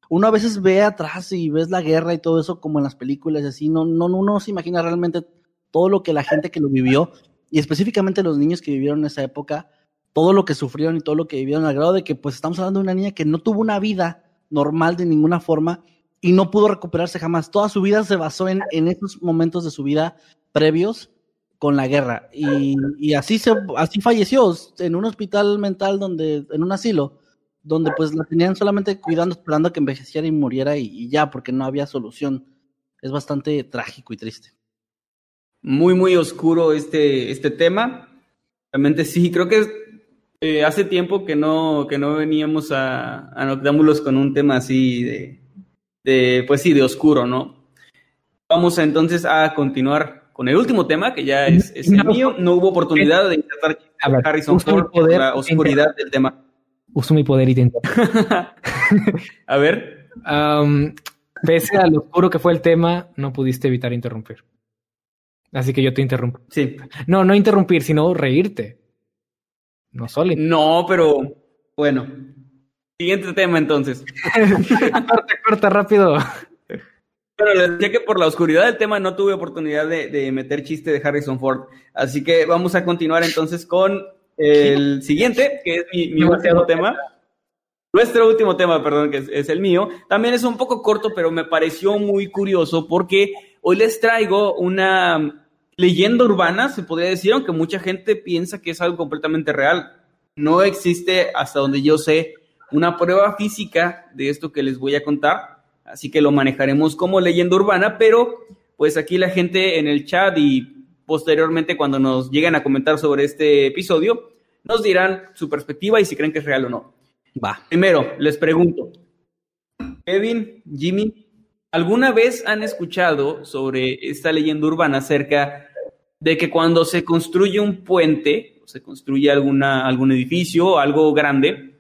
uno a veces ve atrás y ves la guerra y todo eso como en las películas y así, no, no, uno se imagina realmente todo lo que la gente que lo vivió y específicamente los niños que vivieron en esa época, todo lo que sufrieron y todo lo que vivieron al grado de que pues estamos hablando de una niña que no tuvo una vida normal de ninguna forma y no pudo recuperarse jamás. Toda su vida se basó en, en esos momentos de su vida previos con la guerra. Y, así se, así falleció en un hospital mental donde, en un asilo, donde pues la tenían solamente cuidando, esperando a que envejeciera y muriera y, ya, porque no había solución. Es bastante trágico y triste. Muy, muy oscuro este, este tema. Realmente sí, creo que eh, hace tiempo que no, que no veníamos a, a Noctámbulos con un tema así de, de, pues sí, de oscuro, ¿no? Vamos entonces a continuar con el último tema, que ya es, el mío, no hubo oportunidad de intentar a Harrison Ford por la oscuridad del tema. Uso mi poder y te A ver. pese a lo oscuro que fue el tema, no pudiste evitar interrumpir. Así que yo te interrumpo. Sí. No, no interrumpir, sino reírte. No solo. No, pero bueno. Siguiente tema entonces. corta, corta, rápido. Bueno, les decía que por la oscuridad del tema no tuve oportunidad de, meter chiste de Harrison Ford. Así que vamos a continuar entonces con el siguiente, que es mi, último tema. Nuestro último tema, perdón, que es, el mío. También es un poco corto, pero me pareció muy curioso porque hoy les traigo una leyenda urbana, se podría decir, aunque mucha gente piensa que es algo completamente real. No existe, hasta donde yo sé, una prueba física de esto que les voy a contar, así que lo manejaremos como leyenda urbana, pero pues aquí la gente en el chat y posteriormente cuando nos lleguen a comentar sobre este episodio, nos dirán su perspectiva y si creen que es real o no. Va. Primero, les pregunto, Kevin, Jimmy, ¿alguna vez han escuchado sobre esta leyenda urbana acerca de que cuando se construye un puente, o se construye alguna, algún edificio, algo grande,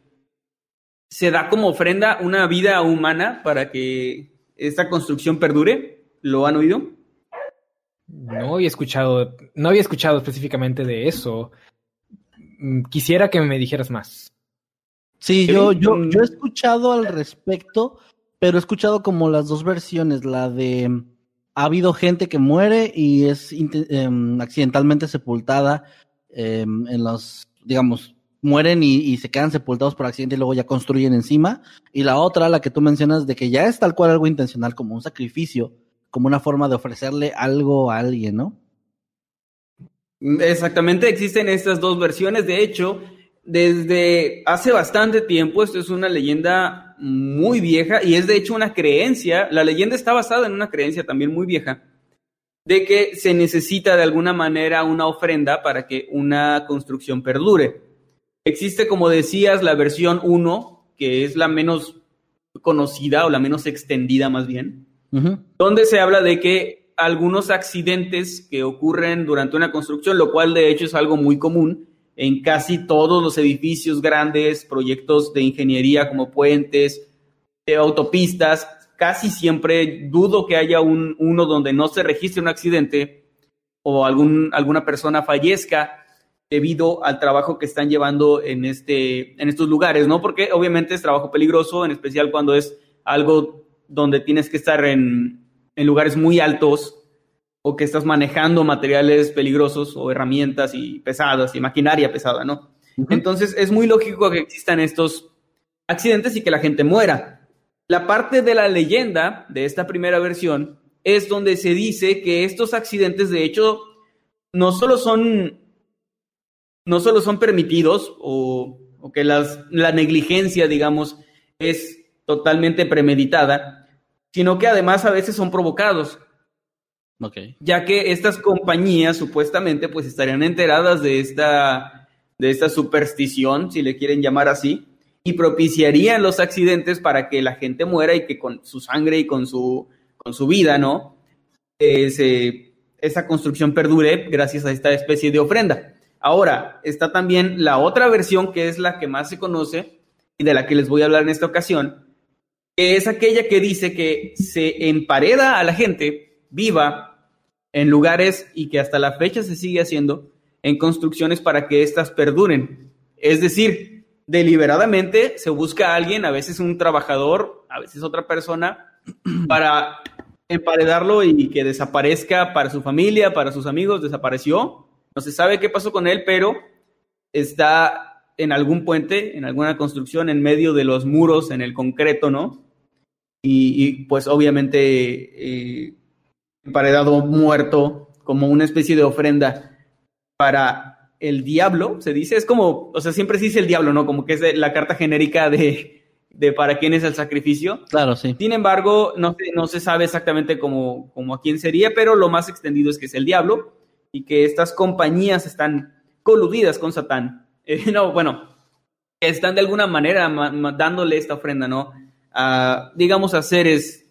se da como ofrenda una vida humana para que esta construcción perdure? ¿Lo han oído? No había escuchado, no había escuchado específicamente de eso. Mm, Quisiera que me dijeras más. Sí, yo, yo, mm. yo he escuchado al respecto, pero he escuchado como las dos versiones, la de mm, ha habido gente que muere y es em, accidentalmente sepultada em, en los, digamos, mueren y, se quedan sepultados por accidente y luego ya construyen encima. Y la otra, la que tú mencionas, de que ya es tal cual algo intencional, como un sacrificio, como una forma de ofrecerle algo a alguien, ¿no? Exactamente, existen estas dos versiones. De hecho, desde hace bastante tiempo, esto es una leyenda muy vieja y es de hecho una creencia. La leyenda está basada en una creencia también muy vieja de que se necesita de alguna manera una ofrenda para que una construcción perdure. Existe, como decías, la versión 1, que es la menos conocida o la menos extendida más bien, donde se habla de que algunos accidentes que ocurren durante una construcción, lo cual de hecho es algo muy común en casi todos los edificios grandes, proyectos de ingeniería como puentes, eh, autopistas, casi siempre dudo que haya un, uno donde no se registre un accidente o algún, alguna persona fallezca debido al trabajo que están llevando en, este, en estos lugares, ¿no? Porque obviamente es trabajo peligroso, en especial cuando es algo donde tienes que estar en, en lugares muy altos o que estás manejando materiales peligrosos o herramientas y pesadas y maquinaria pesada, ¿no? Entonces es muy lógico que existan estos accidentes y que la gente muera. La parte de la leyenda de esta primera versión es donde se dice que estos accidentes de hecho no solo son no solo son permitidos o, o que las, la negligencia, digamos, es totalmente premeditada, sino que además a veces son provocados, ya que estas compañías supuestamente pues estarían enteradas de esta, de esta superstición, si le quieren llamar así, y propiciarían los accidentes para que la gente muera y que con su sangre y con su, con su vida, ¿no? Eh, esa construcción perdure gracias a esta especie de ofrenda. Ahora, está también la otra versión que es la que más se conoce y de la que les voy a hablar en esta ocasión, que es aquella que dice que se empareda a la gente viva en lugares y que hasta la fecha se sigue haciendo en construcciones para que éstas perduren. Es decir, deliberadamente se busca a alguien, a veces un trabajador, a veces otra persona, para emparedarlo y que desaparezca para su familia, para sus amigos, desapareció. No se sabe qué pasó con él, pero está en algún puente, en alguna construcción, en medio de los muros, en el concreto, ¿no? Y, y, pues obviamente eh, emparedado muerto como una especie de ofrenda para el diablo, se dice, es como, o sea, siempre se dice el diablo, ¿no? Como que es la carta genérica de, de para quién es el sacrificio. Claro, sí. Sin embargo, no se, no se sabe exactamente cómo, cómo a quién sería, pero lo más extendido es que es el diablo y que estas compañías están coludidas con Satán. Eh, no, bueno, están de alguna manera ma- ma- dándole esta ofrenda, ¿no? A, digamos, a seres,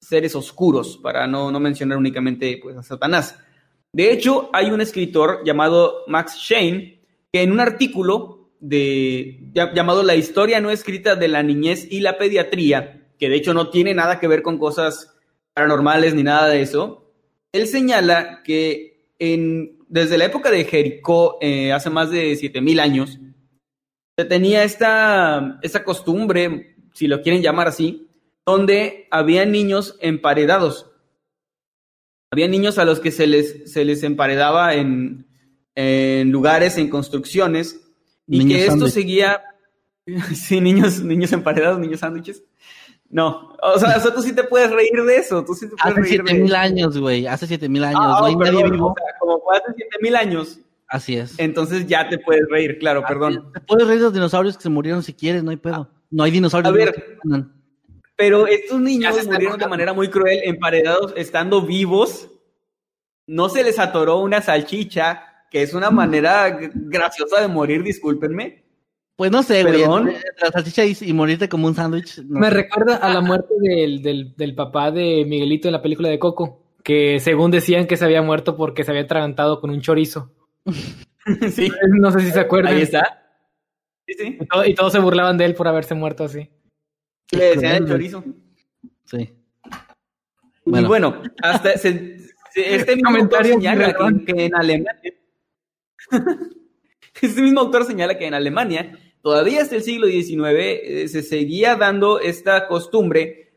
seres oscuros, para no, no mencionar únicamente pues, a Satanás. De hecho, hay un escritor llamado Max Shane que en un artículo de, llamado La historia no escrita de la niñez y la pediatría, que de hecho no tiene nada que ver con cosas paranormales ni nada de eso, él señala que en, desde la época de Jericó, eh, hace más de 7000 años, se tenía esta, esta costumbre, si lo quieren llamar así, donde había niños emparedados. Había niños a los que se les, se les emparedaba en, en lugares, en construcciones, y Niños que esto sándwich. seguía. Sí, niños, niños emparedados, niños sándwiches. No, o sea, o sea, tú sí te puedes reír de eso, tú sí te puedes Hace reír de 7000 años, güey. Hace 7000 años. Ah, no hay oh, nadie perdón, vivo. o sea, como fue hace 7000 años, Así es. Entonces ya te puedes reír, claro, perdón. Te puedes reír de los dinosaurios que se murieron si quieres, no hay pedo. No hay dinosaurios. A ver. Pero estos niños se murieron de manera muy cruel, emparedados, estando vivos. No se les atoró una salchicha, que es una manera graciosa de morir, discúlpenme. Pues no sé, güey. La salchicha y, y morirte como un sándwich. no Me sé. recuerda a la muerte del, del, del papá de Miguelito en la película de Coco, que según decían que se había muerto porque se había atragantado con un chorizo. sí, No sé si se acuerdan. ahí está. Sí, sí. Y todo- y todos se burlaban de él por haberse muerto así. Le decían el chorizo. Sí. Y Bueno. bueno, hasta se- se- este mismo Comentario señala que en Alemania, este mismo autor señala que en Alemania todavía hasta el siglo XIX eh, se seguía dando esta costumbre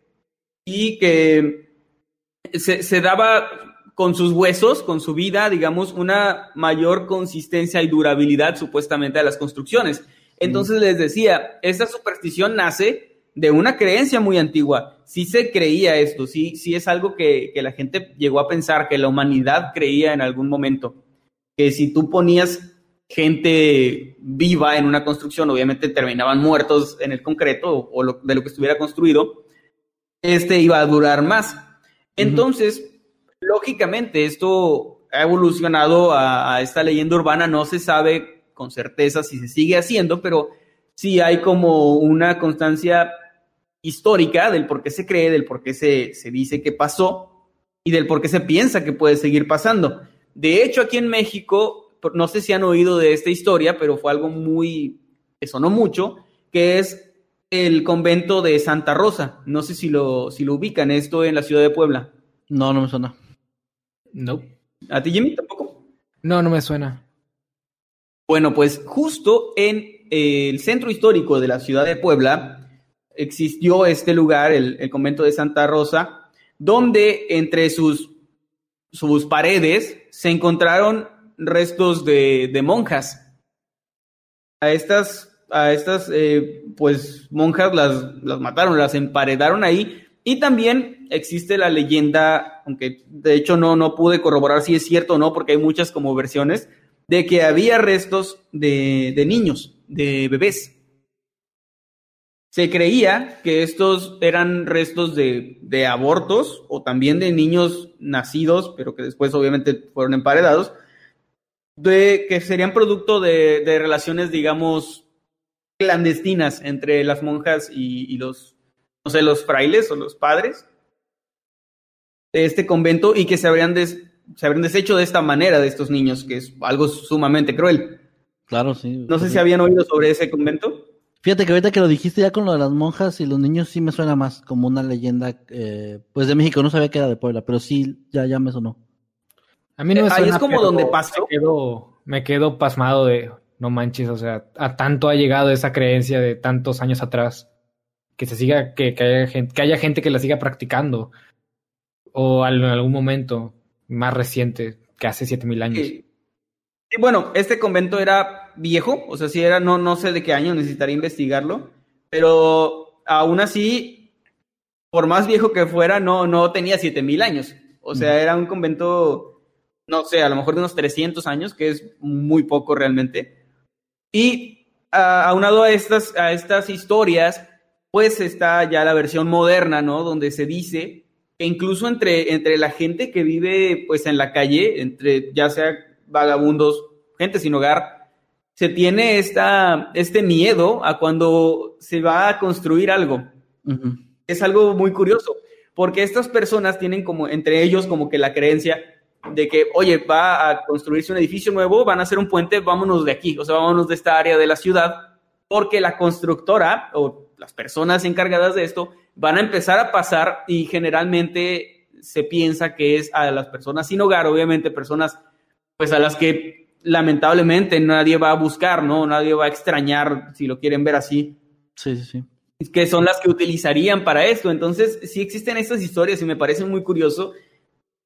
y que se, se daba con sus huesos, con su vida, digamos, una mayor consistencia y durabilidad supuestamente a las construcciones. Entonces les decía, esta superstición nace de una creencia muy antigua. Sí se creía esto, sí, sí es algo que, que la gente llegó a pensar, que la humanidad creía en algún momento. Que si tú ponías gente viva en una construcción, obviamente terminaban muertos en el concreto o, o lo- de lo que estuviera construido, este iba a durar más. Entonces, lógicamente, esto ha evolucionado a, a esta leyenda urbana, no se sabe con certeza si se sigue haciendo, pero sí hay como una constancia histórica del por qué se cree, del por qué se, se dice que pasó y del por qué se piensa que puede seguir pasando. De hecho, aquí en México, no sé si han oído de esta historia, pero fue algo muy, que sonó mucho, que es el convento de Santa Rosa. No sé si lo, si lo ubican, esto en la ciudad de Puebla. No, no me suena. No. ¿A ti, Jimmy, tampoco? No, no me suena. Bueno, pues justo en eh, el centro histórico de la ciudad de Puebla existió este lugar, el, el convento de Santa Rosa, donde entre sus, sus paredes se encontraron restos de, de monjas. A estas, a estas eh, pues, monjas las, las mataron, las emparedaron ahí. Y también existe la leyenda, aunque de hecho no, no pude corroborar si es cierto o no, porque hay muchas como versiones, de que había restos de, de niños, de bebés. Se creía que estos eran restos de, de abortos o también de niños nacidos, pero que después obviamente fueron emparedados, de que serían producto de, de relaciones, digamos, clandestinas entre las monjas y, y los, no sé, los frailes o los padres de este convento y que se habrían, des- se habrían deshecho de esta manera de estos niños, que es algo sumamente cruel. Claro, sí. No sé si habían oído sobre ese convento. Fíjate que ahorita que lo dijiste ya con lo de las monjas y los niños sí me suena más como una leyenda, eh, pues de México, no sabía que era de Puebla, pero sí, ya, ya me sonó. A mí no me Eh, ahí es como donde pasó. Me quedo, me quedo pasmado de, no manches, o sea, a tanto ha llegado esa creencia de tantos años atrás. Que se siga, que, que, haya, gente, que haya gente que la siga practicando. O en algún momento más reciente, que hace 7000 años. Sí. Y bueno, este convento era viejo, o sea, sí era, no, no sé de qué año, necesitaría investigarlo, pero aún así, por más viejo que fuera, no, no tenía 7000 años. O sea, era un convento, no sé, a lo mejor de unos 300 años, que es muy poco realmente. Y ah, aunado a estas, a estas historias, pues está ya la versión moderna, ¿no? Donde se dice que incluso entre, entre la gente que vive pues en la calle, entre ya sea vagabundos, gente sin hogar, se tiene esta, este miedo a cuando se va a construir algo. Es algo muy curioso, porque estas personas tienen como entre ellos como que la creencia de que, oye, va a construirse un edificio nuevo, van a hacer un puente, vámonos de aquí, o sea, vámonos de esta área de la ciudad, porque la constructora o las personas encargadas de esto van a empezar a pasar y generalmente se piensa que es a las personas sin hogar, obviamente personas pues a las que lamentablemente nadie va a buscar, ¿no? Nadie va a extrañar, si lo quieren ver así, Sí, sí, sí. que son las que utilizarían para esto. Entonces, sí existen estas historias y me parece muy curioso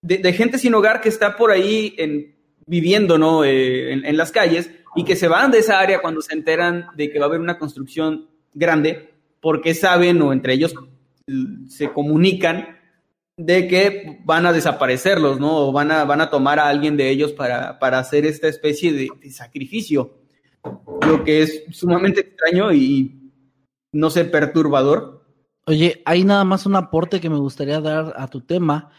de, gente sin hogar que está por ahí en, viviendo, ¿no? Eh, en, las calles y que se van de esa área cuando se enteran de que va a haber una construcción grande porque saben o entre ellos se comunican de que van a desaparecerlos, ¿no? O van a, van a tomar a alguien de ellos para, para hacer esta especie de, de sacrificio. Lo que es sumamente extraño y, no sé, perturbador. Oye, hay nada más un aporte que me gustaría dar a tu tema.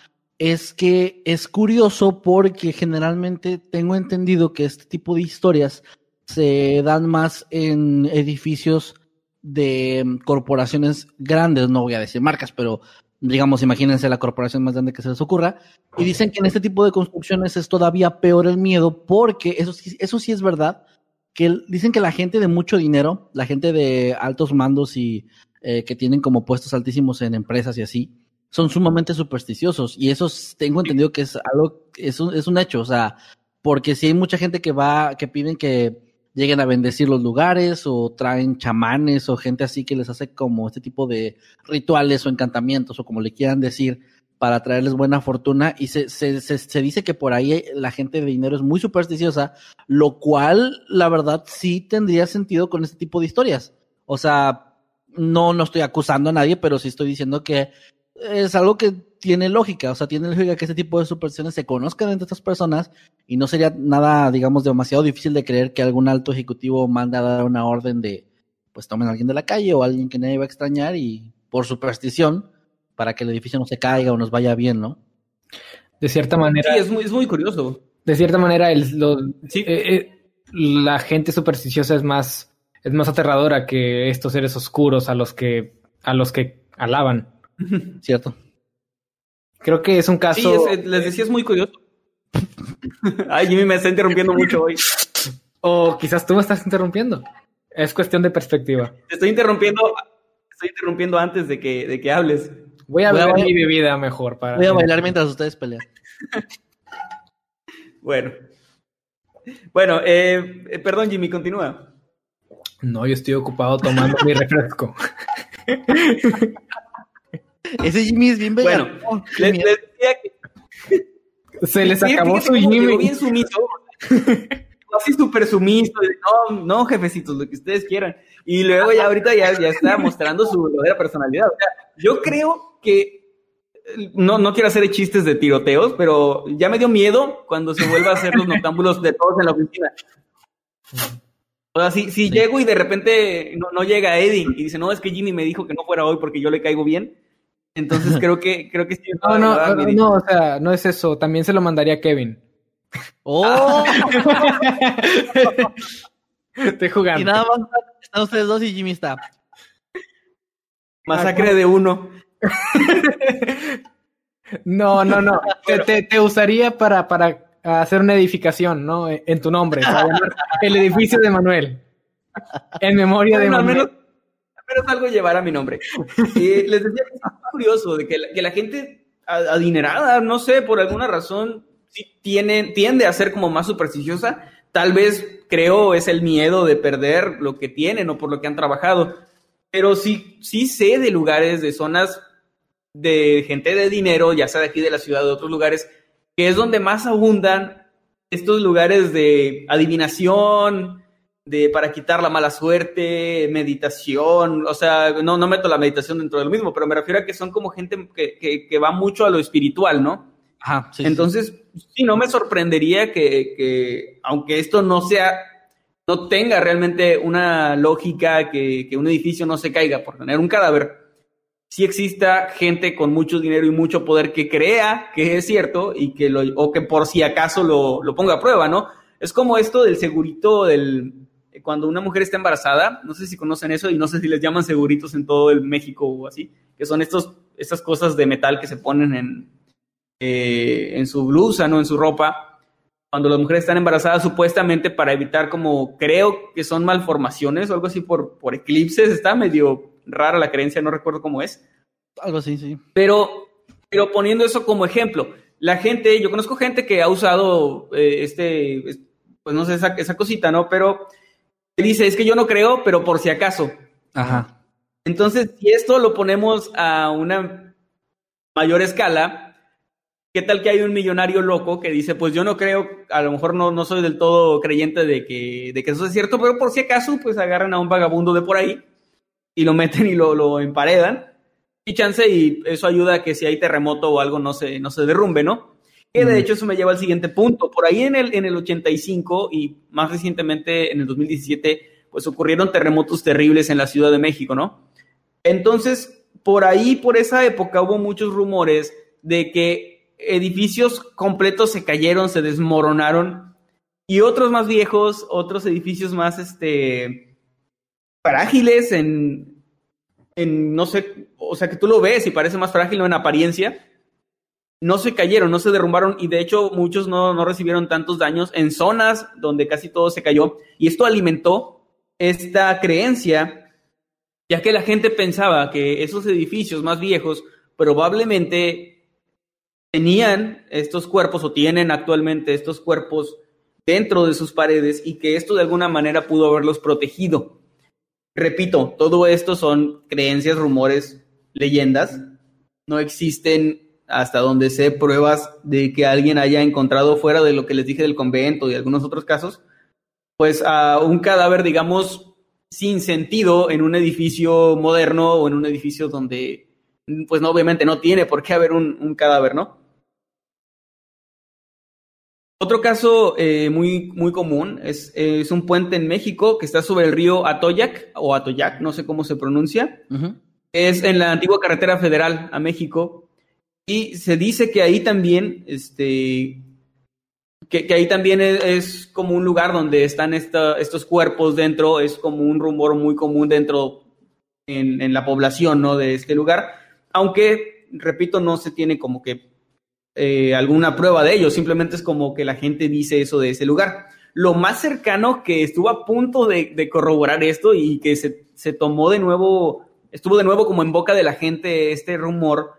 Es que es curioso porque generalmente tengo entendido que este tipo de historias se dan más en edificios de mm, corporaciones grandes, no voy a decir marcas, pero digamos, imagínense la corporación más grande que se les ocurra, y dicen que en este tipo de construcciones es todavía peor el miedo, porque eso sí, eso sí es verdad, que dicen que la gente de mucho dinero, la gente de altos mandos y eh, que tienen como puestos altísimos en empresas y así, son sumamente supersticiosos, y eso tengo entendido que es algo, es un, es un hecho, o sea, porque si hay mucha gente que va, que piden que lleguen a bendecir los lugares o traen chamanes o gente así que les hace como este tipo de rituales o encantamientos o como le quieran decir para traerles buena fortuna y se, se, se, se dice que por ahí la gente de dinero es muy supersticiosa, lo cual la verdad sí tendría sentido con este tipo de historias. O sea, no, no estoy acusando a nadie, pero sí estoy diciendo que es algo que tiene lógica, o sea, tiene lógica que este tipo de supersticiones se conozcan entre estas personas y no sería nada, digamos, demasiado difícil de creer que algún alto ejecutivo mande a dar una orden de, pues tomen a alguien de la calle o a alguien que nadie va a extrañar y por superstición, para que el edificio no se caiga o nos vaya bien, ¿no? De cierta Sí, manera, es muy, es muy curioso. de cierta manera, el, lo- Sí. eh, eh, la gente supersticiosa es más, es más aterradora que estos seres oscuros a los que, a los que alaban. ¿Cierto? Creo que es un Sí, caso. es- les decía, es muy curioso. Ay, Jimmy me está interrumpiendo mucho hoy. O quizás tú me estás interrumpiendo. Es cuestión de perspectiva. Te estoy interrumpiendo, te estoy interrumpiendo antes de que, de que hables. Voy a Voy a bailar- mi bebida mejor para. Voy a bailar mientras ustedes pelean. Bueno. Bueno, eh, eh, perdón, Jimmy, continúa. No, yo estoy ocupado tomando mi refresco. Ese Jimmy es bien Bueno. Oh, Les, decía que Se les acabó su Jimmy. bien sumiso. Así súper sumiso. No, no, jefecitos, lo que ustedes quieran. Y luego ya ahorita ya, ya está mostrando su verdadera personalidad. O sea, yo creo que no, no quiero hacer chistes de tiroteos, pero ya me dio miedo cuando se vuelva a hacer los noctámbulos de todos en la oficina. O sea, si, si llego y de repente no, no llega Eddie y dice, no, es que Jimmy me dijo que no fuera hoy porque yo le caigo bien. Entonces creo que, creo que sí. No, no, no, no, o sea, no es eso. También se lo mandaría a Kevin. ¡Oh! Estoy jugando. y nada más están ustedes dos y Jimmy está. Masacre de uno. No, no, no. Te, te- te usaría para, para hacer una edificación, ¿no? En tu nombre. El edificio de Manuel. En memoria de Bueno, Manuel. menos, menos algo llevará mi nombre. Les decía que es curioso de que la, que la gente adinerada, no sé, por alguna razón, sí tiene, tiende a ser como más supersticiosa. Tal vez creo es el miedo de perder lo que tienen o por lo que han trabajado. Pero sí, sí sé de lugares, de zonas de gente de dinero, ya sea de aquí de la ciudad o de otros lugares, que es donde más abundan estos lugares de adivinación, de para quitar la mala suerte, meditación, o sea, no, no meto la meditación dentro de lo mismo, pero me refiero a que son como gente que, que, que va mucho a lo espiritual, ¿no? Ajá, sí, sí. Entonces, sí, no me sorprendería que, que, aunque esto no sea, no tenga realmente una lógica que, que un edificio no se caiga por tener un cadáver, sí exista gente con mucho dinero y mucho poder que crea que es cierto y que lo, o que por si acaso lo, lo ponga a prueba, ¿no? Es como esto del segurito del cuando una mujer está embarazada, no sé si conocen eso y no sé si les llaman seguritos en todo el México o así, que son estos, estas cosas de metal que se ponen en, eh, en su blusa, ¿no? En su ropa. Cuando las mujeres están embarazadas, supuestamente para evitar como, creo que son malformaciones o algo así por, por eclipses. Está medio rara la creencia, no recuerdo cómo es. Algo así, sí. Pero, pero poniendo eso como ejemplo, la gente, yo conozco gente que ha usado eh, este, es- pues no sé, esa, esa cosita, ¿no? Pero dice, es que yo no creo, pero por si acaso. Ajá. Entonces, si esto lo ponemos a una mayor escala, ¿qué tal que hay un millonario loco que dice, pues yo no creo, a lo mejor no, no soy del todo creyente de que, de que eso es cierto, pero por si acaso, pues agarran a un vagabundo de por ahí y lo meten y lo, lo emparedan y chance y eso ayuda a que si hay terremoto o algo no se, no se derrumbe, ¿no? Que de hecho eso me lleva al siguiente punto. Por ahí en el, en el 85 y más recientemente en el 2017, pues ocurrieron terremotos terribles en la Ciudad de México, ¿no? Entonces, por ahí, por esa época, hubo muchos rumores de que edificios completos se cayeron, se desmoronaron y otros más viejos, otros edificios más, este, frágiles en, en, no sé, o sea, que tú lo ves y parece más frágil en apariencia, no se cayeron, no se derrumbaron y de hecho muchos no, no recibieron tantos daños en zonas donde casi todo se cayó y esto alimentó esta creencia, ya que la gente pensaba que esos edificios más viejos probablemente tenían estos cuerpos o tienen actualmente estos cuerpos dentro de sus paredes y que esto de alguna manera pudo haberlos protegido. Repito, todo esto son creencias, rumores, leyendas. No existen hasta donde sé pruebas de que alguien haya encontrado fuera de lo que les dije del convento y algunos otros casos, pues a un cadáver, digamos, sin sentido en un edificio moderno o en un edificio donde, pues no, obviamente no tiene por qué haber un, un cadáver, ¿no? Otro caso eh, muy, muy común es, es, un puente en México que está sobre el río Atoyac o Atoyac, no sé cómo se pronuncia. Uh -huh. Es en la antigua carretera federal a México. Y se dice que ahí también, este, que, ahí también es, como un lugar donde están estos cuerpos dentro, es como un rumor muy común dentro en, la población, ¿no? De este lugar. Aunque, repito, no se tiene como que eh, alguna prueba de ello, simplemente es como que la gente dice eso de ese lugar. Lo más cercano que estuvo a punto de, corroborar esto y que se, tomó de nuevo, estuvo de nuevo como en boca de la gente este rumor,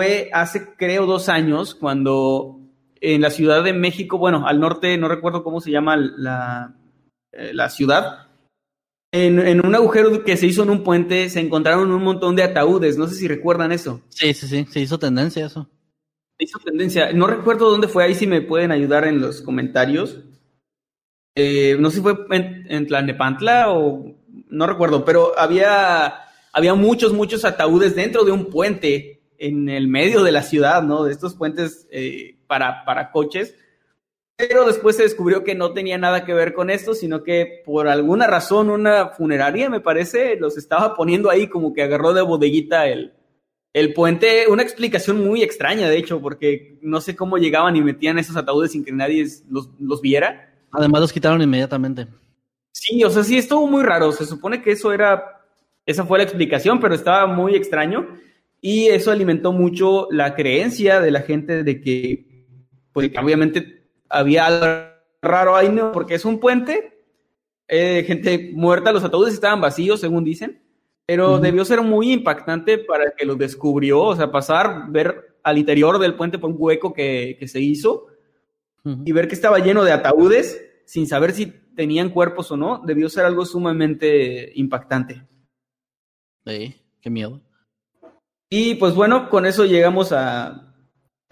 fue hace creo dos años cuando en la Ciudad de México, bueno, al norte, no recuerdo cómo se llama la, eh, la ciudad, en, en, un agujero que se hizo en un puente se encontraron un montón de ataúdes, no sé si recuerdan eso. Sí, sí, sí, se hizo tendencia eso hizo tendencia. No recuerdo dónde fue, ahí si me pueden ayudar en los comentarios. Eh, no sé si fue en, en, Tlanepantla o no recuerdo, pero había, había muchos, muchos ataúdes dentro de un puente en el medio de la ciudad, ¿no? De estos puentes eh, para, para coches. Pero después se descubrió que no tenía nada que ver con esto, sino que por alguna razón una funeraria, me parece, los estaba poniendo ahí como que agarró de bodeguita el, el puente, una explicación muy extraña, de hecho, porque no sé cómo llegaban y metían esos ataúdes sin que nadie los, los, viera. Además los quitaron inmediatamente. Sí, o sea, sí, estuvo muy raro. Se supone que eso era, esa fue la explicación, pero estaba muy extraño. Y eso alimentó mucho la creencia de la gente de que, pues, obviamente había algo raro ahí, ¿no? Porque es un puente, eh, gente muerta, los ataúdes estaban vacíos, según dicen pero uh -huh. debió ser muy impactante para el que lo descubrió, o sea, pasar, ver al interior del puente por un hueco que, que se hizo uh -huh. y ver que estaba lleno de ataúdes sin saber si tenían cuerpos o no, debió ser algo sumamente impactante. Sí, qué miedo. Y pues bueno, con eso llegamos al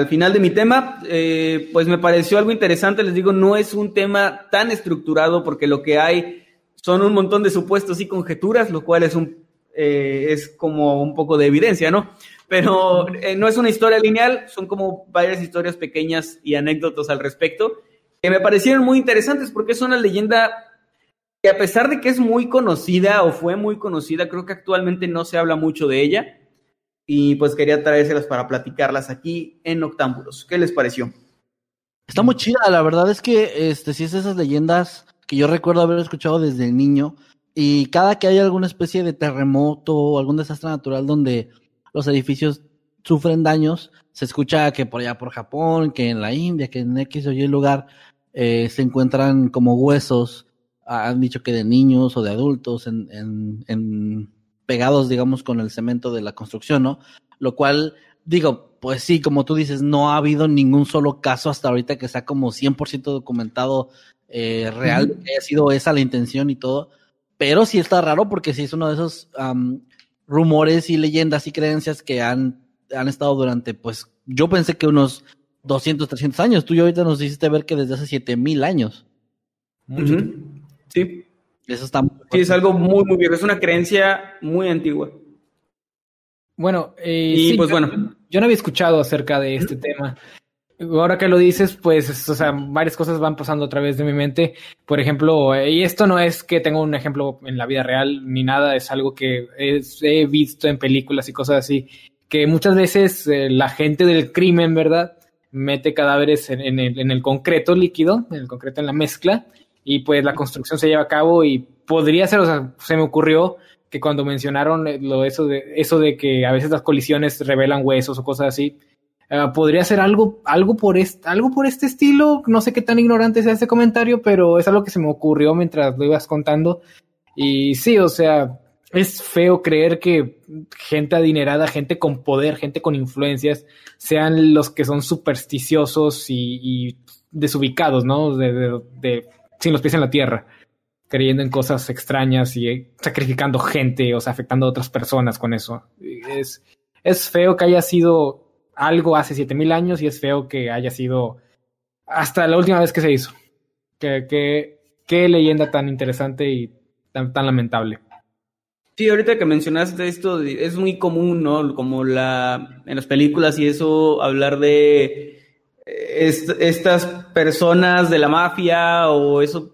final de mi tema. Eh, pues me pareció algo interesante, les digo, no es un tema tan estructurado porque lo que hay son un montón de supuestos y conjeturas, lo cual es un eh, es como un poco de evidencia, ¿no? Pero eh, no es una historia lineal, son como varias historias pequeñas y anécdotas al respecto que me parecieron muy interesantes porque es una leyenda que a pesar de que es muy conocida o fue muy conocida, creo que actualmente no se habla mucho de ella y pues quería traérselas para platicarlas aquí en Octámbulos. ¿Qué les pareció? Está muy chida, la verdad es que este sí es esas leyendas que yo recuerdo haber escuchado desde niño y cada que hay alguna especie de terremoto o algún desastre natural donde los edificios sufren daños, se escucha que por allá por Japón, que en la India, que en X o Y lugar eh, se encuentran como huesos, han dicho que de niños o de adultos, en, en, en, pegados, digamos, con el cemento de la construcción, ¿no? Lo cual, digo, pues sí, como tú dices, no ha habido ningún solo caso hasta ahorita que sea como 100% documentado eh, real, que haya sido esa la intención y todo pero sí está raro porque sí es uno de esos um, rumores y leyendas y creencias que han, han estado durante, pues, yo pensé que unos 200, 300 años. Tú y ahorita nos hiciste ver que desde hace 7000 años. Mucho uh -huh. Sí. Eso está muy Sí, es algo muy, muy viejo. Es una creencia muy antigua. Bueno, eh, Y sí, pues yo- bueno. Yo no había escuchado acerca de este tema. Ahora que lo dices, pues, es- o sea, varias cosas van pasando a través de mi mente. Por ejemplo, eh, y esto no es que tenga un ejemplo en la vida real ni nada, es algo que es- he visto en películas y cosas así, que muchas veces eh, la gente del crimen, ¿verdad? Mete cadáveres en, en el, en el concreto líquido, en el concreto en la mezcla, y pues la construcción se lleva a cabo y podría ser, o sea, se me ocurrió que cuando mencionaron eh, lo eso de eso de que a veces las colisiones revelan huesos o cosas así, eh, podría ser algo algo por este algo por este estilo. No sé qué tan ignorante sea este comentario, pero es algo que se me ocurrió mientras lo ibas contando. Y sí, o sea, es feo creer que gente adinerada, gente con poder, gente con influencias, sean los que son supersticiosos y, y desubicados, ¿no? De, de- de- sin los pies en la tierra creyendo en cosas extrañas y eh, sacrificando gente, o sea, afectando a otras personas con eso. Es, es feo que haya sido algo hace 7000 años y es feo que haya sido hasta la última vez que se hizo. Que, que- qué leyenda tan interesante y tan, tan lamentable. Sí, ahorita que mencionaste esto, es muy común, ¿no? Como la en las películas y eso, hablar de eh, est- estas personas de la mafia o eso,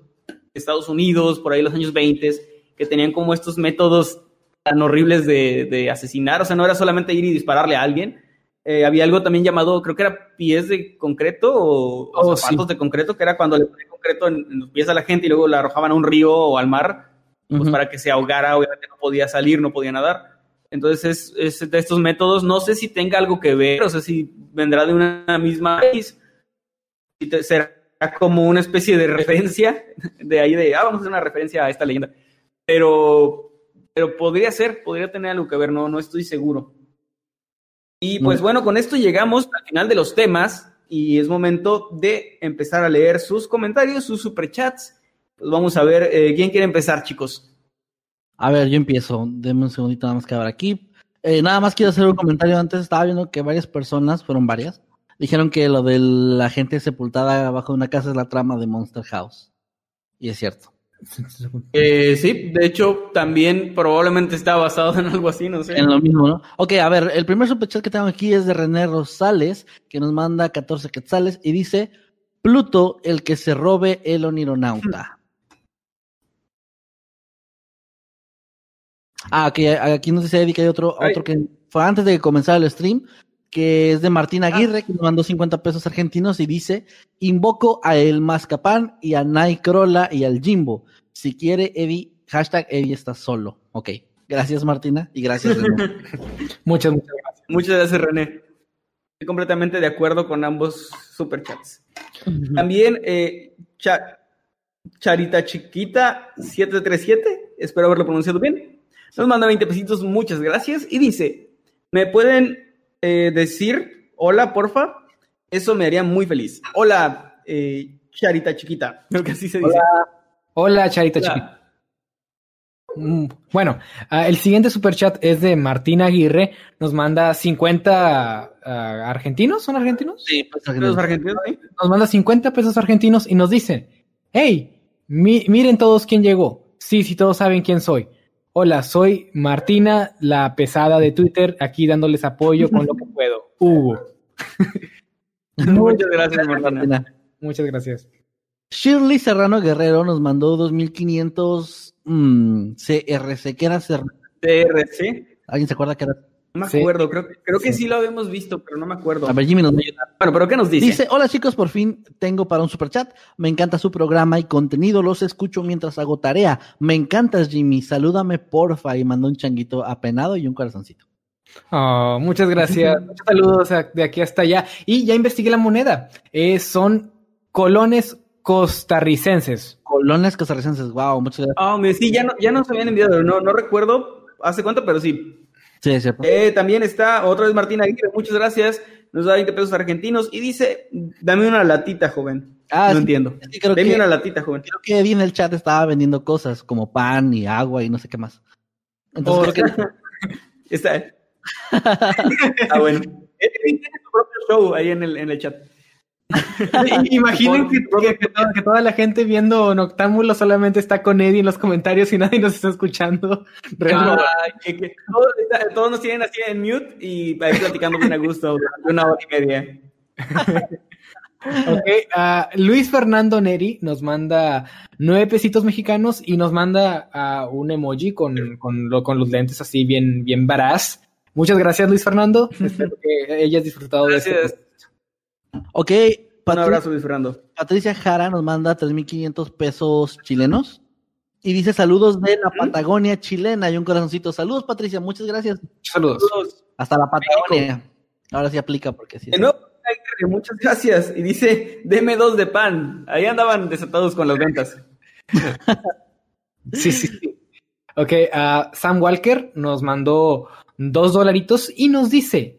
Estados Unidos, por ahí los años 20, que tenían como estos métodos tan horribles de, de asesinar, o sea, no era solamente ir y dispararle a alguien, Eh, había algo también llamado, creo que era pies de concreto o, o Oh, zapatos sí. de concreto, que era cuando le ponían concreto en, en los pies a la gente y luego la arrojaban a un río o al mar pues para que se ahogara, obviamente no podía salir, no podía nadar. Entonces es, es de estos métodos, no sé si tenga algo que ver, o sea, si vendrá de una misma te- será como una especie de referencia de ahí de, ah, vamos a hacer una referencia a esta leyenda. Pero, pero podría ser, podría tener algo que ver, no, no estoy seguro. Y pues No. bueno, con esto llegamos al final de los temas y es momento de empezar a leer sus comentarios, sus superchats. Pues vamos a ver, eh, ¿quién quiere empezar, chicos? A ver, yo empiezo. Deme un segundito nada más que ver aquí. Eh, nada más quiero hacer un comentario. Antes estaba viendo que varias personas, fueron varias, dijeron que lo de la gente sepultada bajo una casa es la trama de Monster House. Y es cierto. Eh, sí, de hecho, también probablemente está basado en algo así, no sé. En lo mismo, ¿no? Ok, a ver, el primer superchat que tengo aquí es de René Rosales, que nos manda 14 quetzales y dice: Pluto, el que se robe el onironauta. Ah, ok, aquí nos dice Eddie que hay otro, Ay. otro que fue antes de comenzar el stream, que es de Martín Aguirre, que nos mandó 50 pesos argentinos y dice: Invoco a el Mazcapán y a Nightcrawler y al Jimbo. Si quiere, Eddie, hashtag Eddie está solo. Ok, gracias Martina y gracias René. Muchas, muchas gracias. Muchas gracias, René. Estoy completamente de acuerdo con ambos superchats. También, eh, Cha- Charita Chiquita 737, espero haberlo pronunciado bien, nos manda 20 pesitos, muchas gracias, y dice, ¿me pueden eh, decir hola, porfa? Eso me haría muy feliz. Hola, eh, Charita Chiquita, creo que así se dice. Hola, Charita Hola. Chiquita. Mm, Bueno, ah, el siguiente superchat es de Martín Aguirre. Nos manda 50 ah, argentinos, ¿son argentinos? Sí, pues, Los argentinos, ¿sí? Nos manda 50 pesos argentinos y nos dice, hey, mi- miren todos quién llegó. Sí, sí, todos saben quién soy. Hola, soy Martina, la pesada de Twitter, aquí dándoles apoyo con lo que puedo. Hugo. Muchas gracias, Martina. Muchas gracias. Shirley Serrano Guerrero nos mandó 2500 mm, CRC. ¿Qué era Serrano? TRC, ¿Alguien se acuerda que era? No me Sí. acuerdo, creo, creo que sí lo habíamos visto, pero no me acuerdo. A ver, Jimmy nos va a ayudar. Bueno, pero ¿qué nos dice? Dice, hola chicos, por fin tengo para un superchat. Me encanta su programa y contenido. Los escucho mientras hago tarea. Me encantas, Jimmy. Salúdame, porfa. Y mandó un changuito apenado y un corazoncito. Oh, muchas gracias. Muchos saludos de aquí hasta allá. Y ya investigué la moneda. Eh, son colones costarricenses. Colones costarricenses. Wow, muchas gracias. Ah, me- sí, ya, no, ya nos habían enviado, no, no recuerdo hace cuánto, pero sí. Sí. Eh, también está otra vez Martín Aguirre, muchas gracias. Nos da 20 pesos argentinos y dice, dame una latita, joven. Ah, no sí. entiendo. Creo Dame que- una latita, joven. Creo que Eddie en el chat estaba vendiendo cosas como pan y agua y no sé qué más. Entonces Oh, creo que Está. ah, bueno. Él tiene su propio show ahí en el, en el chat. Imaginen que, que- que toda, que toda la gente viendo Noctámbulo solamente está con Eddie en los comentarios y nadie nos está escuchando. Todos, nos tienen así en mute y ahí platicando bien a gusto durante una hora y media. Ok, ah, Luis Fernando Neri nos manda nueve pesitos mexicanos y nos manda ah, un emoji con, con, lo- con los lentes así bien, bien varaz. Muchas gracias, Luis Fernando. Espero que hayas disfrutado de este. Ok, Un abrazo, Luis Fernando. Patricia Jara nos manda 3.500 pesos chilenos y dice saludos de la Patagonia chilena y un corazoncito. Saludos, Patricia, muchas gracias. Saludos. Saludos. Hasta la Patagonia. Ahora sí aplica porque sí. De nuevo, Tiger, muchas gracias. Y dice, deme dos de pan. Ahí andaban desatados con las ventas. Sí, sí, sí. Ok, ah, Sam Walker nos mandó dos dolaritos y nos dice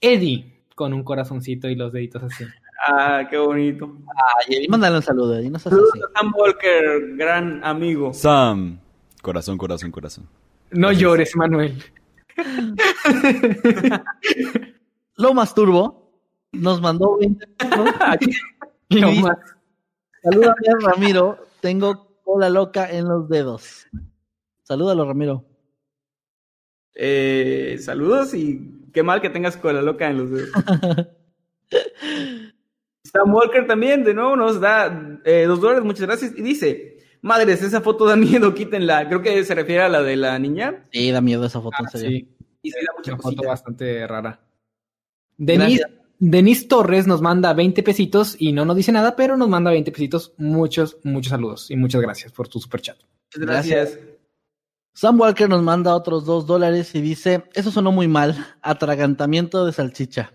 Eddie con un corazoncito y los deditos así. Ah, qué bonito. Ay, Eddie, mándale un saludo, no seas Saludos así. a Sam Walker, gran amigo. Sam. Corazón, corazón, corazón. No llores, Manuel. Lo Masturbo nos mandó 20 pesos. Lo dice, más. Salúdame a Ramiro, tengo cola loca en los dedos. Salúdalo, Ramiro. Eh, saludos y qué mal que tengas cola loca en los dedos. Sam Walker también, de nuevo, nos da eh, dos dólares, muchas gracias. Y dice, madres, esa foto da miedo, quítenla. Creo que se refiere a la de la niña. Sí, da miedo esa foto, en Ah, serio. sí, Y sí da mucha una foto bastante rara. Denis, Gracias. Denis Torres nos manda 20 pesitos y no nos dice nada, pero nos manda 20 pesitos. Muchos, muchos saludos y muchas gracias por tu super chat. Muchas gracias. Sam Walker nos manda otros dos dólares y dice, eso sonó muy mal, atragantamiento de salchicha.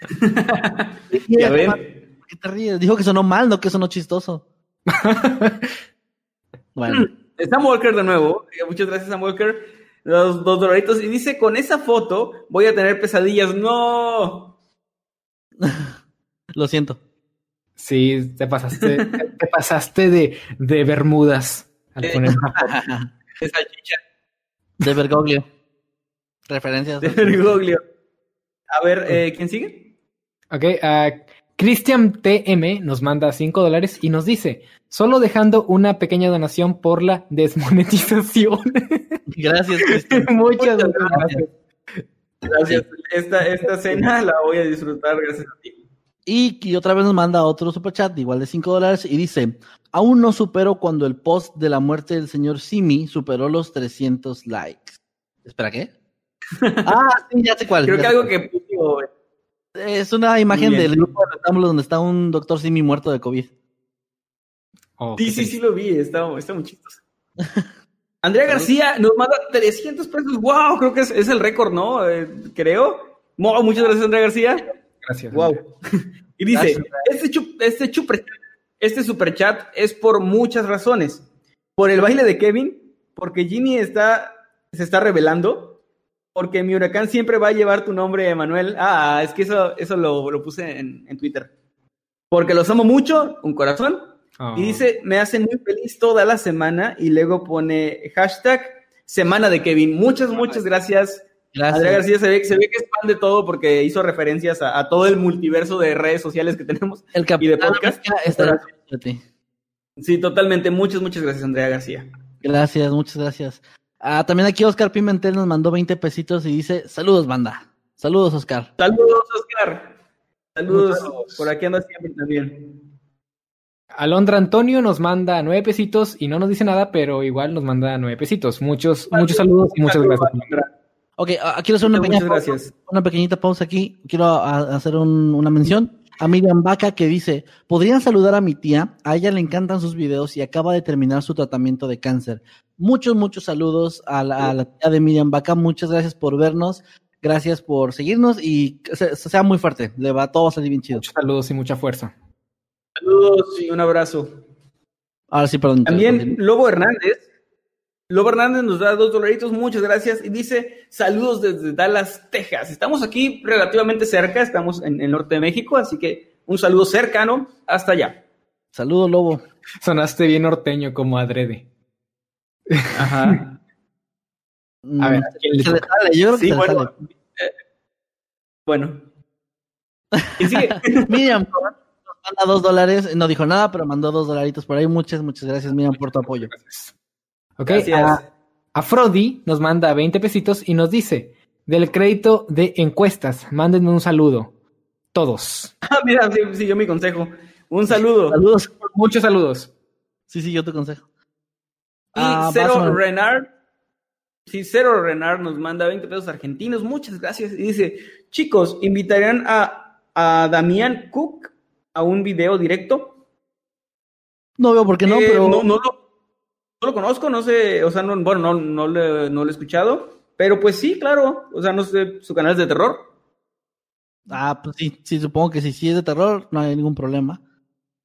Ya ven. ¿Por qué te ríes? Dijo que sonó mal, no que sonó chistoso. bueno, Sam Walker de nuevo. eh, Muchas gracias, Sam Walker. Los dos dolaritos. Y dice, con esa foto voy a tener pesadillas. No. lo siento. Sí, te pasaste, te pasaste de, de Bermudas al Eh. poner una foto. De salchicha. De Bergoglio. Referencias. De Bergoglio. A ver, eh, ¿quién sigue? Ok, ah, Christian TM nos manda 5 dólares y nos dice, solo dejando una pequeña donación por la desmonetización. Gracias, Cristian. Muchas Muchas gracias. Gracias. Esta, esta cena la voy a disfrutar gracias a ti. Y, y otra vez nos manda otro superchat, igual de 5 dólares, y dice, aún no supero cuando el post de la muerte del señor Simi superó los 300 likes. ¿Espera qué? ah, sí, ya sé cuál. Creo que algo que puso, Es una imagen del grupo de rectángulos donde está un doctor Simi muerto de COVID. Oh, Sí, sí, sí lo vi, está, está muy chistoso. Andrea García nos manda 300 pesos. ¡Wow! Creo que es, es el récord, ¿no? Eh, creo. Mo- muchas gracias, Andrea García. Gracias. ¡Wow! Y dice, este, chup- este, chuper- este superchat es por muchas razones. Por el baile de Kevin, porque Jimmy está, se está revelando, porque mi huracán siempre va a llevar tu nombre, Emanuel. Ah, es que eso, eso lo, lo puse en, en Twitter. Porque los amo mucho, un corazón, Oh. y dice, me hacen muy feliz toda la semana y luego pone hashtag semana de Kevin. Muchas, muchas gracias. Gracias. Andrea García se ve, se ve que es fan de todo porque hizo referencias a, a todo el multiverso de redes sociales que tenemos. El y de podcast. Está. Sí, totalmente. Muchas, muchas gracias, Andrea García. Gracias, muchas gracias. Ah, también aquí Oscar Pimentel nos mandó 20 pesitos y dice, saludos, banda. Saludos, Oscar. Saludos, Oscar. Saludos. Saludos. Por aquí anda siempre también. Alondra Antonio nos manda nueve pesitos y no nos dice nada, pero igual nos manda nueve pesitos. Muchos, muchos saludos y muchas gracias. Alondra. Ok, quiero hacer una pequeña, gracias. pausa, una pequeñita pausa aquí. Quiero hacer un- una mención a Miriam Vaca que dice, ¿podrían saludar a mi tía? A ella le encantan sus videos y acaba de terminar su tratamiento de cáncer. Muchos, muchos saludos a la, a la tía de Miriam Vaca. Muchas gracias por vernos. Gracias por seguirnos y se- sea muy fuerte. Le va, todo va a salir bien chido. Muchos saludos y mucha fuerza. Saludos y un abrazo. Ahora sí, perdón. También Lobo Hernández. Lobo Hernández nos da dos dolaritos, muchas gracias. Y dice, saludos desde Dallas, Texas. Estamos aquí relativamente cerca, estamos en el norte de México, así que un saludo cercano hasta allá. Saludos, Lobo. Sonaste bien norteño como adrede. Ajá. A ver, ¿a quién le Se le toca? sale, yo creo que Sí, bueno. eh, bueno. Y sigue. Miriam nos manda dos dólares, no dijo nada, pero mandó dos dolaritos por ahí. Muchas, muchas gracias, Miriam, por tu apoyo. Ok, a, a Frodi nos manda 20 pesitos y nos dice, del crédito de encuestas, mándenme un saludo. Todos. Ah, mira, sí, siguió mi consejo. Un saludo. Saludos. Muchos saludos. Sí, sí, yo te consejo. Y Ah, Cero. Renard. Sí, Cero Renard nos manda 20 pesos argentinos. Muchas gracias. Y dice: Chicos, ¿invitarían a, a Damián Cook a un video directo? No veo por qué no, Eh, pero no, no lo, no lo conozco, no sé. O sea, no, bueno, no, no, le- no lo he escuchado. Pero pues sí, claro. O sea, no sé, su canal es de terror. ah, pues sí, sí, supongo que si sí es de terror, no hay ningún problema.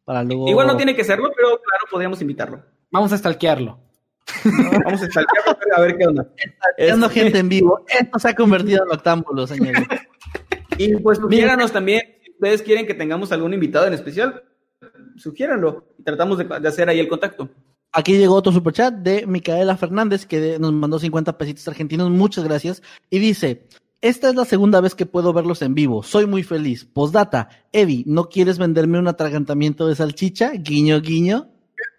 Para luego. Igual no tiene que serlo, pero claro, podríamos invitarlo. Vamos a stalkearlo. Vamos a stalkearlo, a ver qué onda. Este- gente en vivo. Esto se ha convertido en octámbulo, señores. Y pues sugiéranos también, si ustedes quieren que tengamos algún invitado en especial, sugiéranlo y tratamos de, de hacer ahí el contacto. Aquí llegó otro superchat de Micaela Fernández que de- nos mandó 50 pesitos argentinos. Muchas gracias. Y dice: Esta es la segunda vez que puedo verlos en vivo. Soy muy feliz. Postdata, Evi, ¿no quieres venderme un atragantamiento de salchicha? Guiño, guiño.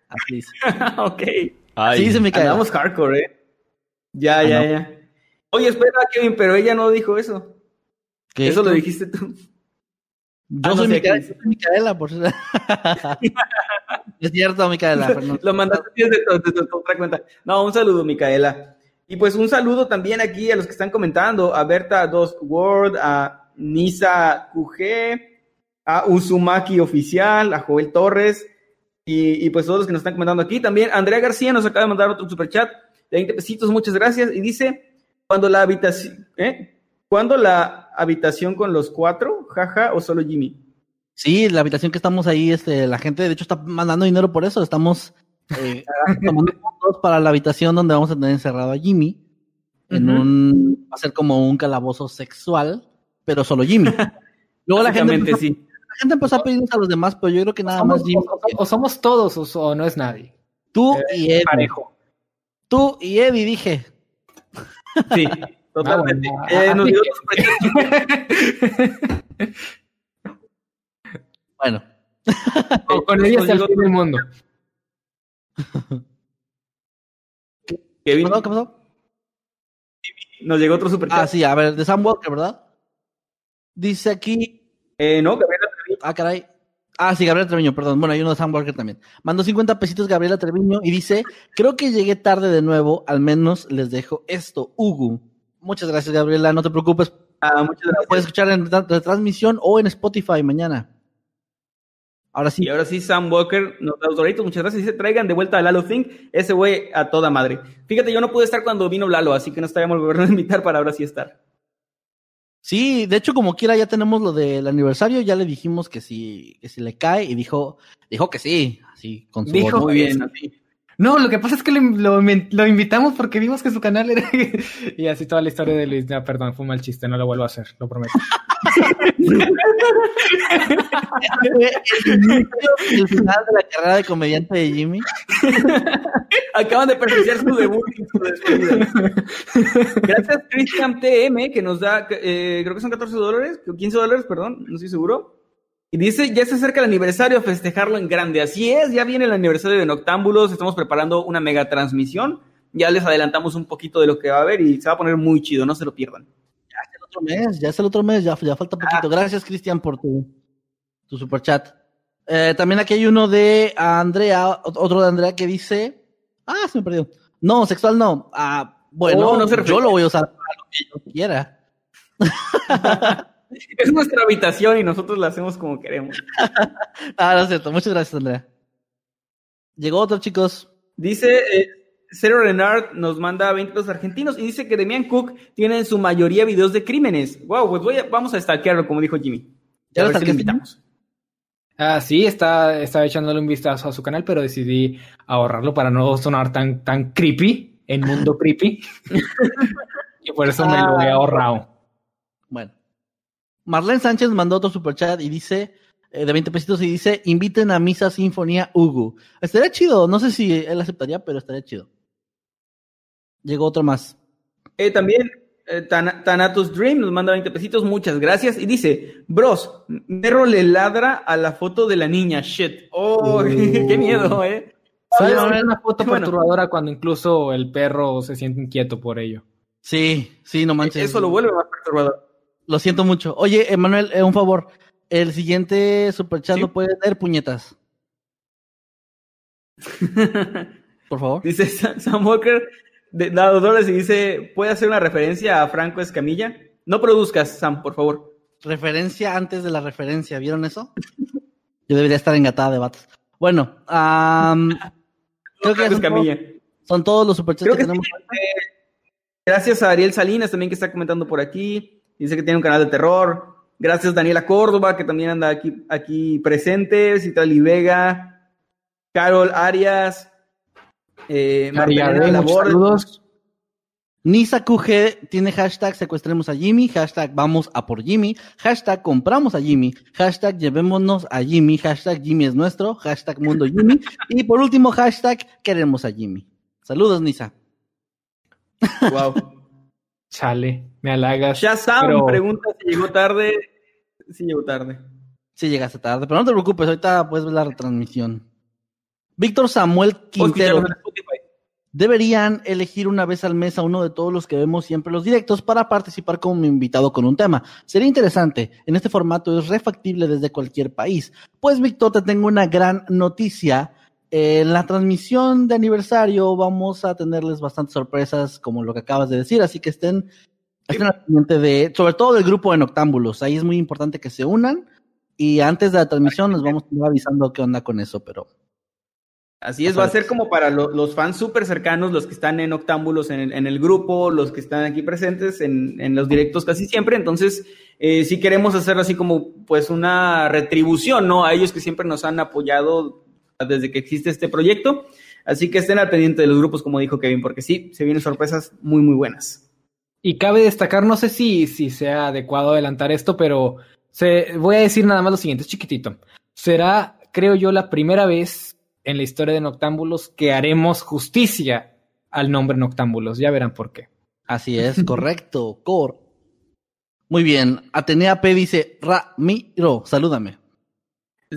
Así dice. ok. Ay, Sí, dice Micaela. Andamos hardcore, ¿eh? Ya, Ah, ya, no. ya. Oye, espera, Kevin, pero ella no dijo eso. ¿Qué? Eso lo dijiste tú. Yo Ah, no soy sé, Micaela, yo soy Micaela, por Es cierto, Micaela. Lo mandaste desde desde tu otra cuenta. No, un saludo, Micaela. Y pues un saludo también aquí a los que están comentando, a Berta 2 Word, a Nisa QG, a Uzumaki Oficial, a Joel Torres, y, y pues todos los que nos están comentando aquí. También Andrea García nos acaba de mandar otro superchat de 20 pesitos, muchas gracias. Y dice, cuando la habitación, ¿eh? ¿Cuándo la habitación con los cuatro? Jaja, o solo Jimmy. Sí, la habitación que estamos ahí, este, la gente de hecho está mandando dinero por eso. Estamos eh, tomando fondos para la habitación donde vamos a tener encerrado a Jimmy. En un. Va a ser como un calabozo sexual, pero solo Jimmy. Luego la gente, empezó, sí. la gente empezó a pedirnos a los demás, pero yo creo que nada más Jimmy. o, o somos todos o, no es nadie. Tú y Eddie. Parejo. Tú y Eddie, dije. Sí, totalmente. Ah, Eh, bueno. nos dio. Bueno, Con, con Eddie hasta el Nos fin del mundo. Kevin, ¿Perdón, ¿qué pasó? nos llegó otro superchat. Ah, sí, a ver, de Sam Walker, ¿verdad? Dice aquí Eh, no, Gabriela Ah, caray. Ah, sí, Gabriela Treviño, perdón. Bueno, hay uno de Sam Walker también. Mandó 50 pesitos Gabriela Treviño y dice, creo que llegué tarde de nuevo, al menos les dejo esto, Ugu. Muchas gracias, Gabriela, no te preocupes. Ah, muchas gracias. puedes escuchar en tra- retransmisión o en Spotify mañana. Ahora sí, Y ahora sí, Sam Walker nos da los doritos, muchas gracias. Dice, traigan de vuelta a Lalo Think, ese güey a toda madre. Fíjate, yo no pude estar cuando vino Lalo, así que no estaríamos volviendo a invitar para ahora sí estar. sí, de hecho, como quiera, ya tenemos lo del aniversario, ya le dijimos que si, que si le cae y dijo, dijo que sí, así, con su Dijo voz. Muy bien, así. No, lo que pasa es que lo, lo- lo invitamos porque vimos que su canal era... y así toda la historia de Luis. No, perdón, fue un mal chiste, no lo vuelvo a hacer, lo prometo. El final de la carrera de comediante de Jimmy. Acaban de presenciar su debut y su despedida. Gracias, Christian TM, que nos da, eh, creo que son 14 dólares, 15 dólares, perdón, no estoy seguro. Y dice, ya se acerca el aniversario, festejarlo en grande. Así es, ya viene el aniversario de Noctámbulos, estamos preparando una mega transmisión. Ya les adelantamos un poquito de lo que va a haber y se va a poner muy chido, no se lo pierdan. el otro mes, ya es el otro mes, ya, ya falta poquito. Gracias, Cristian, por tu, tu super chat. Eh, también aquí hay uno de Andrea, ot- otro de Andrea que dice, ah, se me perdió. No, sexual no. Ah, bueno, Oh, no se refiere. yo lo voy a usar para lo que yo quiera. Es nuestra habitación y nosotros la hacemos como queremos. Ah, no es cierto. Muchas gracias, Andrea. Llegó otro, chicos. Dice, eh, Cero Renard nos manda 20 pesos argentinos y dice que Demian Cook tiene en su mayoría videos de crímenes. Wow, pues voy a- vamos a stalkearlo, como dijo Jimmy. ¿Ya A lo ver si lo invitamos. Ah, sí, está, estaba echándole un vistazo a su canal, pero decidí ahorrarlo para no sonar tan, tan creepy, en mundo creepy. y por eso me lo he ahorrado. Marlene Sánchez mandó otro superchat y dice, eh, de 20 pesitos, y dice, inviten a Misa Sinfonía Hugo. Estaría chido, no sé si él aceptaría, pero estaría chido. Llegó otro más. Eh, también Eh, Tan- Thanatos Dream nos manda 20 pesitos, muchas gracias. Y dice, bros, Merro le ladra a la foto de la niña, shit. Oh, qué miedo, eh. Sí, ¿Sabes? es una foto Bueno. perturbadora cuando incluso el perro se siente inquieto por ello. Sí, sí, no manches. Eso lo vuelve más perturbador. Lo siento mucho. Oye, Emanuel, eh, un favor. El siguiente superchat Sí. lo puede leer puñetas, por favor. Dice Sa- Sam Walker, de, dado dólares y dice, ¿puede hacer una referencia a Franco Escamilla? No produzcas, Sam, por favor. Referencia antes de la referencia, ¿vieron eso? Yo debería estar engatada de vatos. Bueno, am, creo que son, todos, son todos los superchats que tenemos. sí. Eh, gracias a Ariel Salinas también que está comentando por aquí. Dice que tiene un canal de terror. Gracias Daniela Córdoba que también anda aquí, aquí presente. Citrali Vega. Carol Arias. Eh, Laborde. saludos. Nisa QG tiene hashtag secuestremos a Jimmy, hashtag vamos a por Jimmy, hashtag compramos a Jimmy, hashtag llevémonos a Jimmy, hashtag Jimmy es nuestro, hashtag mundo Jimmy y por último hashtag queremos a Jimmy. Saludos Nisa. Wow. Chale, me halagas. Shazam pero- pregunta si llegó tarde. Sí llegó tarde. Sí llegaste tarde, pero no te preocupes, ahorita puedes ver la retransmisión. Víctor Samuel Quintero. Deberían elegir una vez al mes a uno de todos los que vemos siempre los directos para participar como invitado con un tema. Sería interesante. En este formato es refactible desde cualquier país. Pues, Víctor, te tengo una gran noticia. En la transmisión de aniversario vamos a tenerles bastantes sorpresas, como lo que acabas de decir, así que estén, estén al pendiente de, sobre todo del grupo de Noctámbulos. Ahí es muy importante que se unan. Y antes de la transmisión les vamos a ir avisando qué onda con eso, pero Así es, va a ser como para lo- los fans súper cercanos, los que están en Octámbulos en el, en el grupo, los que están aquí presentes en, en los directos casi siempre. Entonces, eh, sí queremos hacer así como pues una retribución, ¿no? A ellos que siempre nos han apoyado desde que existe este proyecto. Así que estén al pendiente de los grupos, como dijo Kevin, porque sí, se vienen sorpresas muy, muy buenas. Y cabe destacar, no sé si, si sea adecuado adelantar esto, pero se, voy a decir nada más lo siguiente, es chiquitito. Será, creo yo, la primera vez en la historia de Noctámbulos que haremos justicia al nombre Noctámbulos. Ya verán por qué. Así es, correcto. Cor. Muy bien. Atenea P dice, Ramiro, salúdame.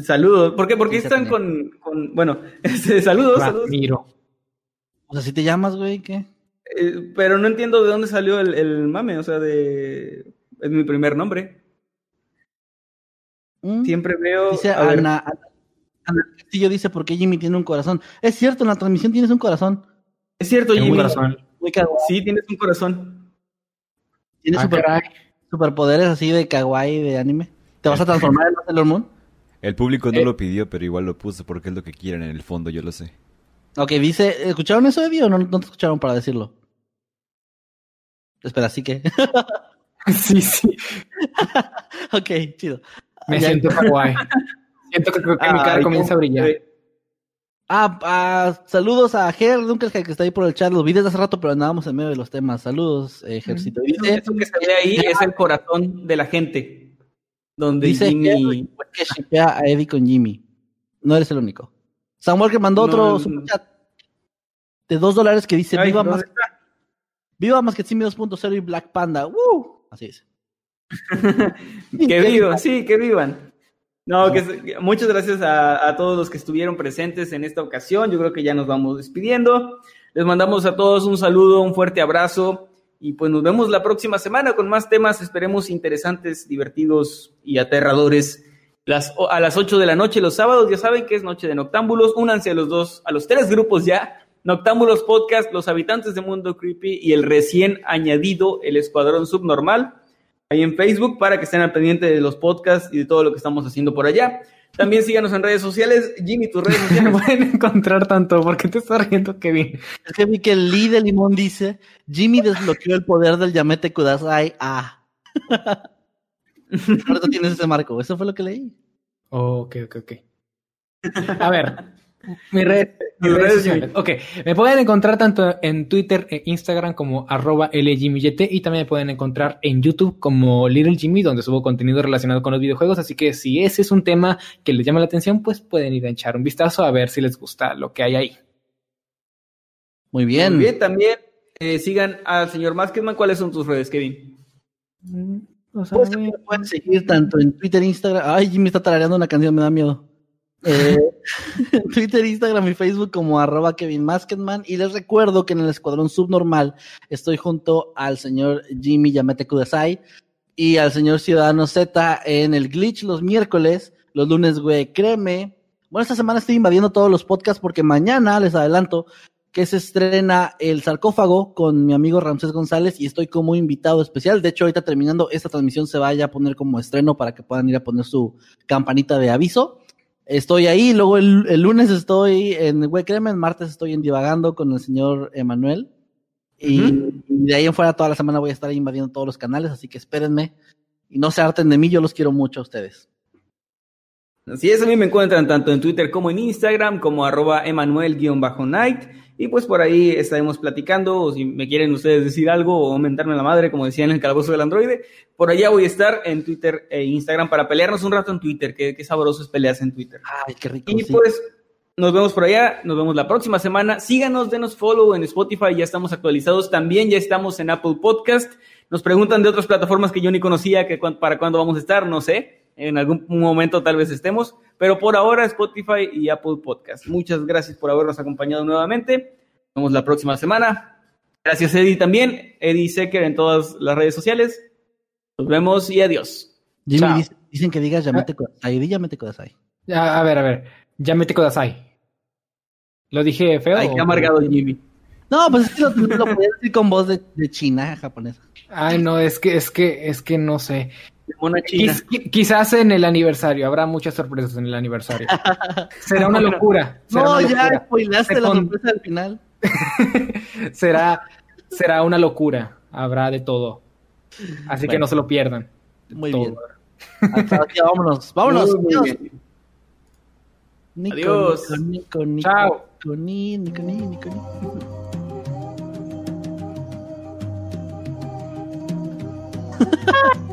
Saludos. ¿Por qué? Porque Sí, están con, con- bueno, este, saludos, saludos. Ramiro. O sea, si te llamas, güey, ¿qué? Eh, pero no entiendo de dónde salió el, el mame, o sea, de... Es mi primer nombre. ¿Mm? Siempre veo... Dice a Ana, Ana, Ana Castillo dice, ¿por qué Jimmy tiene un corazón? Es cierto, en la transmisión tienes un corazón. es cierto, Tengo un Jimmy. corazón. Muy kawaii. Sí, tienes un corazón. Tienes Ah, super- superpoderes así de kawaii de anime. ¿Te vas a transformar en Sailor Moon? El público no Eh. lo pidió, pero igual lo puso porque es lo que quieren en el fondo, yo lo sé. Ok, dice, ¿escucharon eso, Eddie, o no, no te escucharon para decirlo? Espera, sí que. Sí, sí. ok, chido. Me Ya- siento kawaii. Siento que, creo que mi cara comienza a brillar. Ah, ah, saludos a Ger Dunkel que está ahí por el chat. Los vi desde hace rato, pero andábamos en medio de los temas. Saludos, eh, Gercito. Dice, Eso que se ve ahí es el corazón de la gente. Donde dice Jimmy... Que shippea a Eddie con Jimmy. No eres el único. Samuel que mandó No, otro no. superchat de dos dólares que dice Ay, viva ¿dónde más, viva más que Simi 2.0 y Black Panda. ¡Woo! Así es. Que vivan, sí, que vivan. No, que, se- que- muchas gracias a, a todos los que estuvieron presentes en esta ocasión. Yo creo que ya nos vamos despidiendo. Les mandamos a todos un saludo, un fuerte abrazo y pues nos vemos la próxima semana con más temas, esperemos interesantes, divertidos y aterradores. A las 8 de la noche los sábados, ya saben que es Noche de Noctámbulos. Únanse a los dos, a los tres grupos ya. Noctámbulos Podcast, Los Habitantes de Mundo Creepy y el recién añadido El Escuadrón Subnormal ahí en Facebook para que estén al pendiente de los podcasts y de todo lo que estamos haciendo por allá. También síganos en redes sociales. Jimmy, tus redes Me sociales. pueden encontrar tanto. ¿Por qué te estás riendo, Kevin? Es que vi que el Lee de Limón dice Jimmy desbloqueó el poder del Yamete Kudasai. Ah. Por eso tienes ese marco. Eso fue lo que leí. Oh, ok, ok, ok. A ver, mi red, redes redes, sociales. Ok, me pueden encontrar tanto en Twitter e Instagram como arroba y también me pueden encontrar en YouTube como Little Jimmy, donde subo contenido relacionado con los videojuegos. Así que si ese es un tema que les llama la atención, pues pueden ir a echar un vistazo a ver si les gusta lo que hay ahí. Muy bien. Muy bien, también eh, sigan al señor Masketman. ¿Cuáles son tus redes, Kevin? pues me pueden seguir tanto en Twitter, Instagram. Ay, Jimmy está tarareando una canción, me da miedo. Eh, Twitter, Instagram y Facebook como arroba Kevin Masketman. Y les recuerdo que en el Escuadrón Subnormal estoy junto al señor Jimmy Yamete Kudasai y al señor Ciudadano Z en el Glitch los miércoles. Los lunes, güey, créeme. Bueno, esta semana estoy invadiendo todos los podcasts porque mañana, les adelanto, que se estrena El Sarcófago con mi amigo Ramsés González y estoy como invitado especial. De hecho, ahorita terminando esta transmisión se vaya a poner como estreno para que puedan ir a poner su campanita de aviso. Estoy ahí, luego el, el lunes estoy en el martes estoy en Divagando con el señor Emanuel. Y, y, de ahí en fuera toda la semana voy a estar invadiendo todos los canales, así que espérenme. Y no se harten de mí, yo los quiero mucho a ustedes. Así es, a mí me encuentran tanto en Twitter como en Instagram, como arroba emanuel-night. Y pues por ahí estaremos platicando, o si me quieren ustedes decir algo o aumentarme la madre, como decían en el calabozo del androide, por allá voy a estar en Twitter e Instagram para pelearnos un rato en Twitter, que, que sabroso es peleas en Twitter. Ay, qué rico. Y sí. pues nos vemos por allá, nos vemos la próxima semana. Síganos, denos follow en Spotify, ya estamos actualizados. También ya estamos en Apple Podcast. Nos preguntan de otras plataformas que yo ni conocía, que cu- para cuándo vamos a estar, no sé. En algún momento tal vez estemos, pero por ahora Spotify y Apple Podcast. Muchas gracias por habernos acompañado nuevamente. Nos vemos la próxima semana. Gracias Eddie también, Eddie Secker en todas las redes sociales. Nos vemos y adiós. Jimmy, Chao. dice- dicen que digas Yamete Kudasai. Di Yamete Kudasai. Ya, a ver, a ver. Ya me te Kodasai. ¿Lo dije feo? Ay, qué amargado Jimmy. No, pues es que lo, lo podía decir con voz de, de china japonesa. Ay, no, es que, es que, es que no sé. De mona china. Quiz- qui- quizás en el aniversario, habrá muchas sorpresas en el aniversario. Será una locura. Será No, una ya locura. spoilaste Se la sorpresa al final. será, será una locura. Habrá de todo. Así que no se lo pierdan. Muy Todo. bien. Hasta aquí, vámonos. Vámonos. Muy, muy Adiós. Nico, Nico, Chao.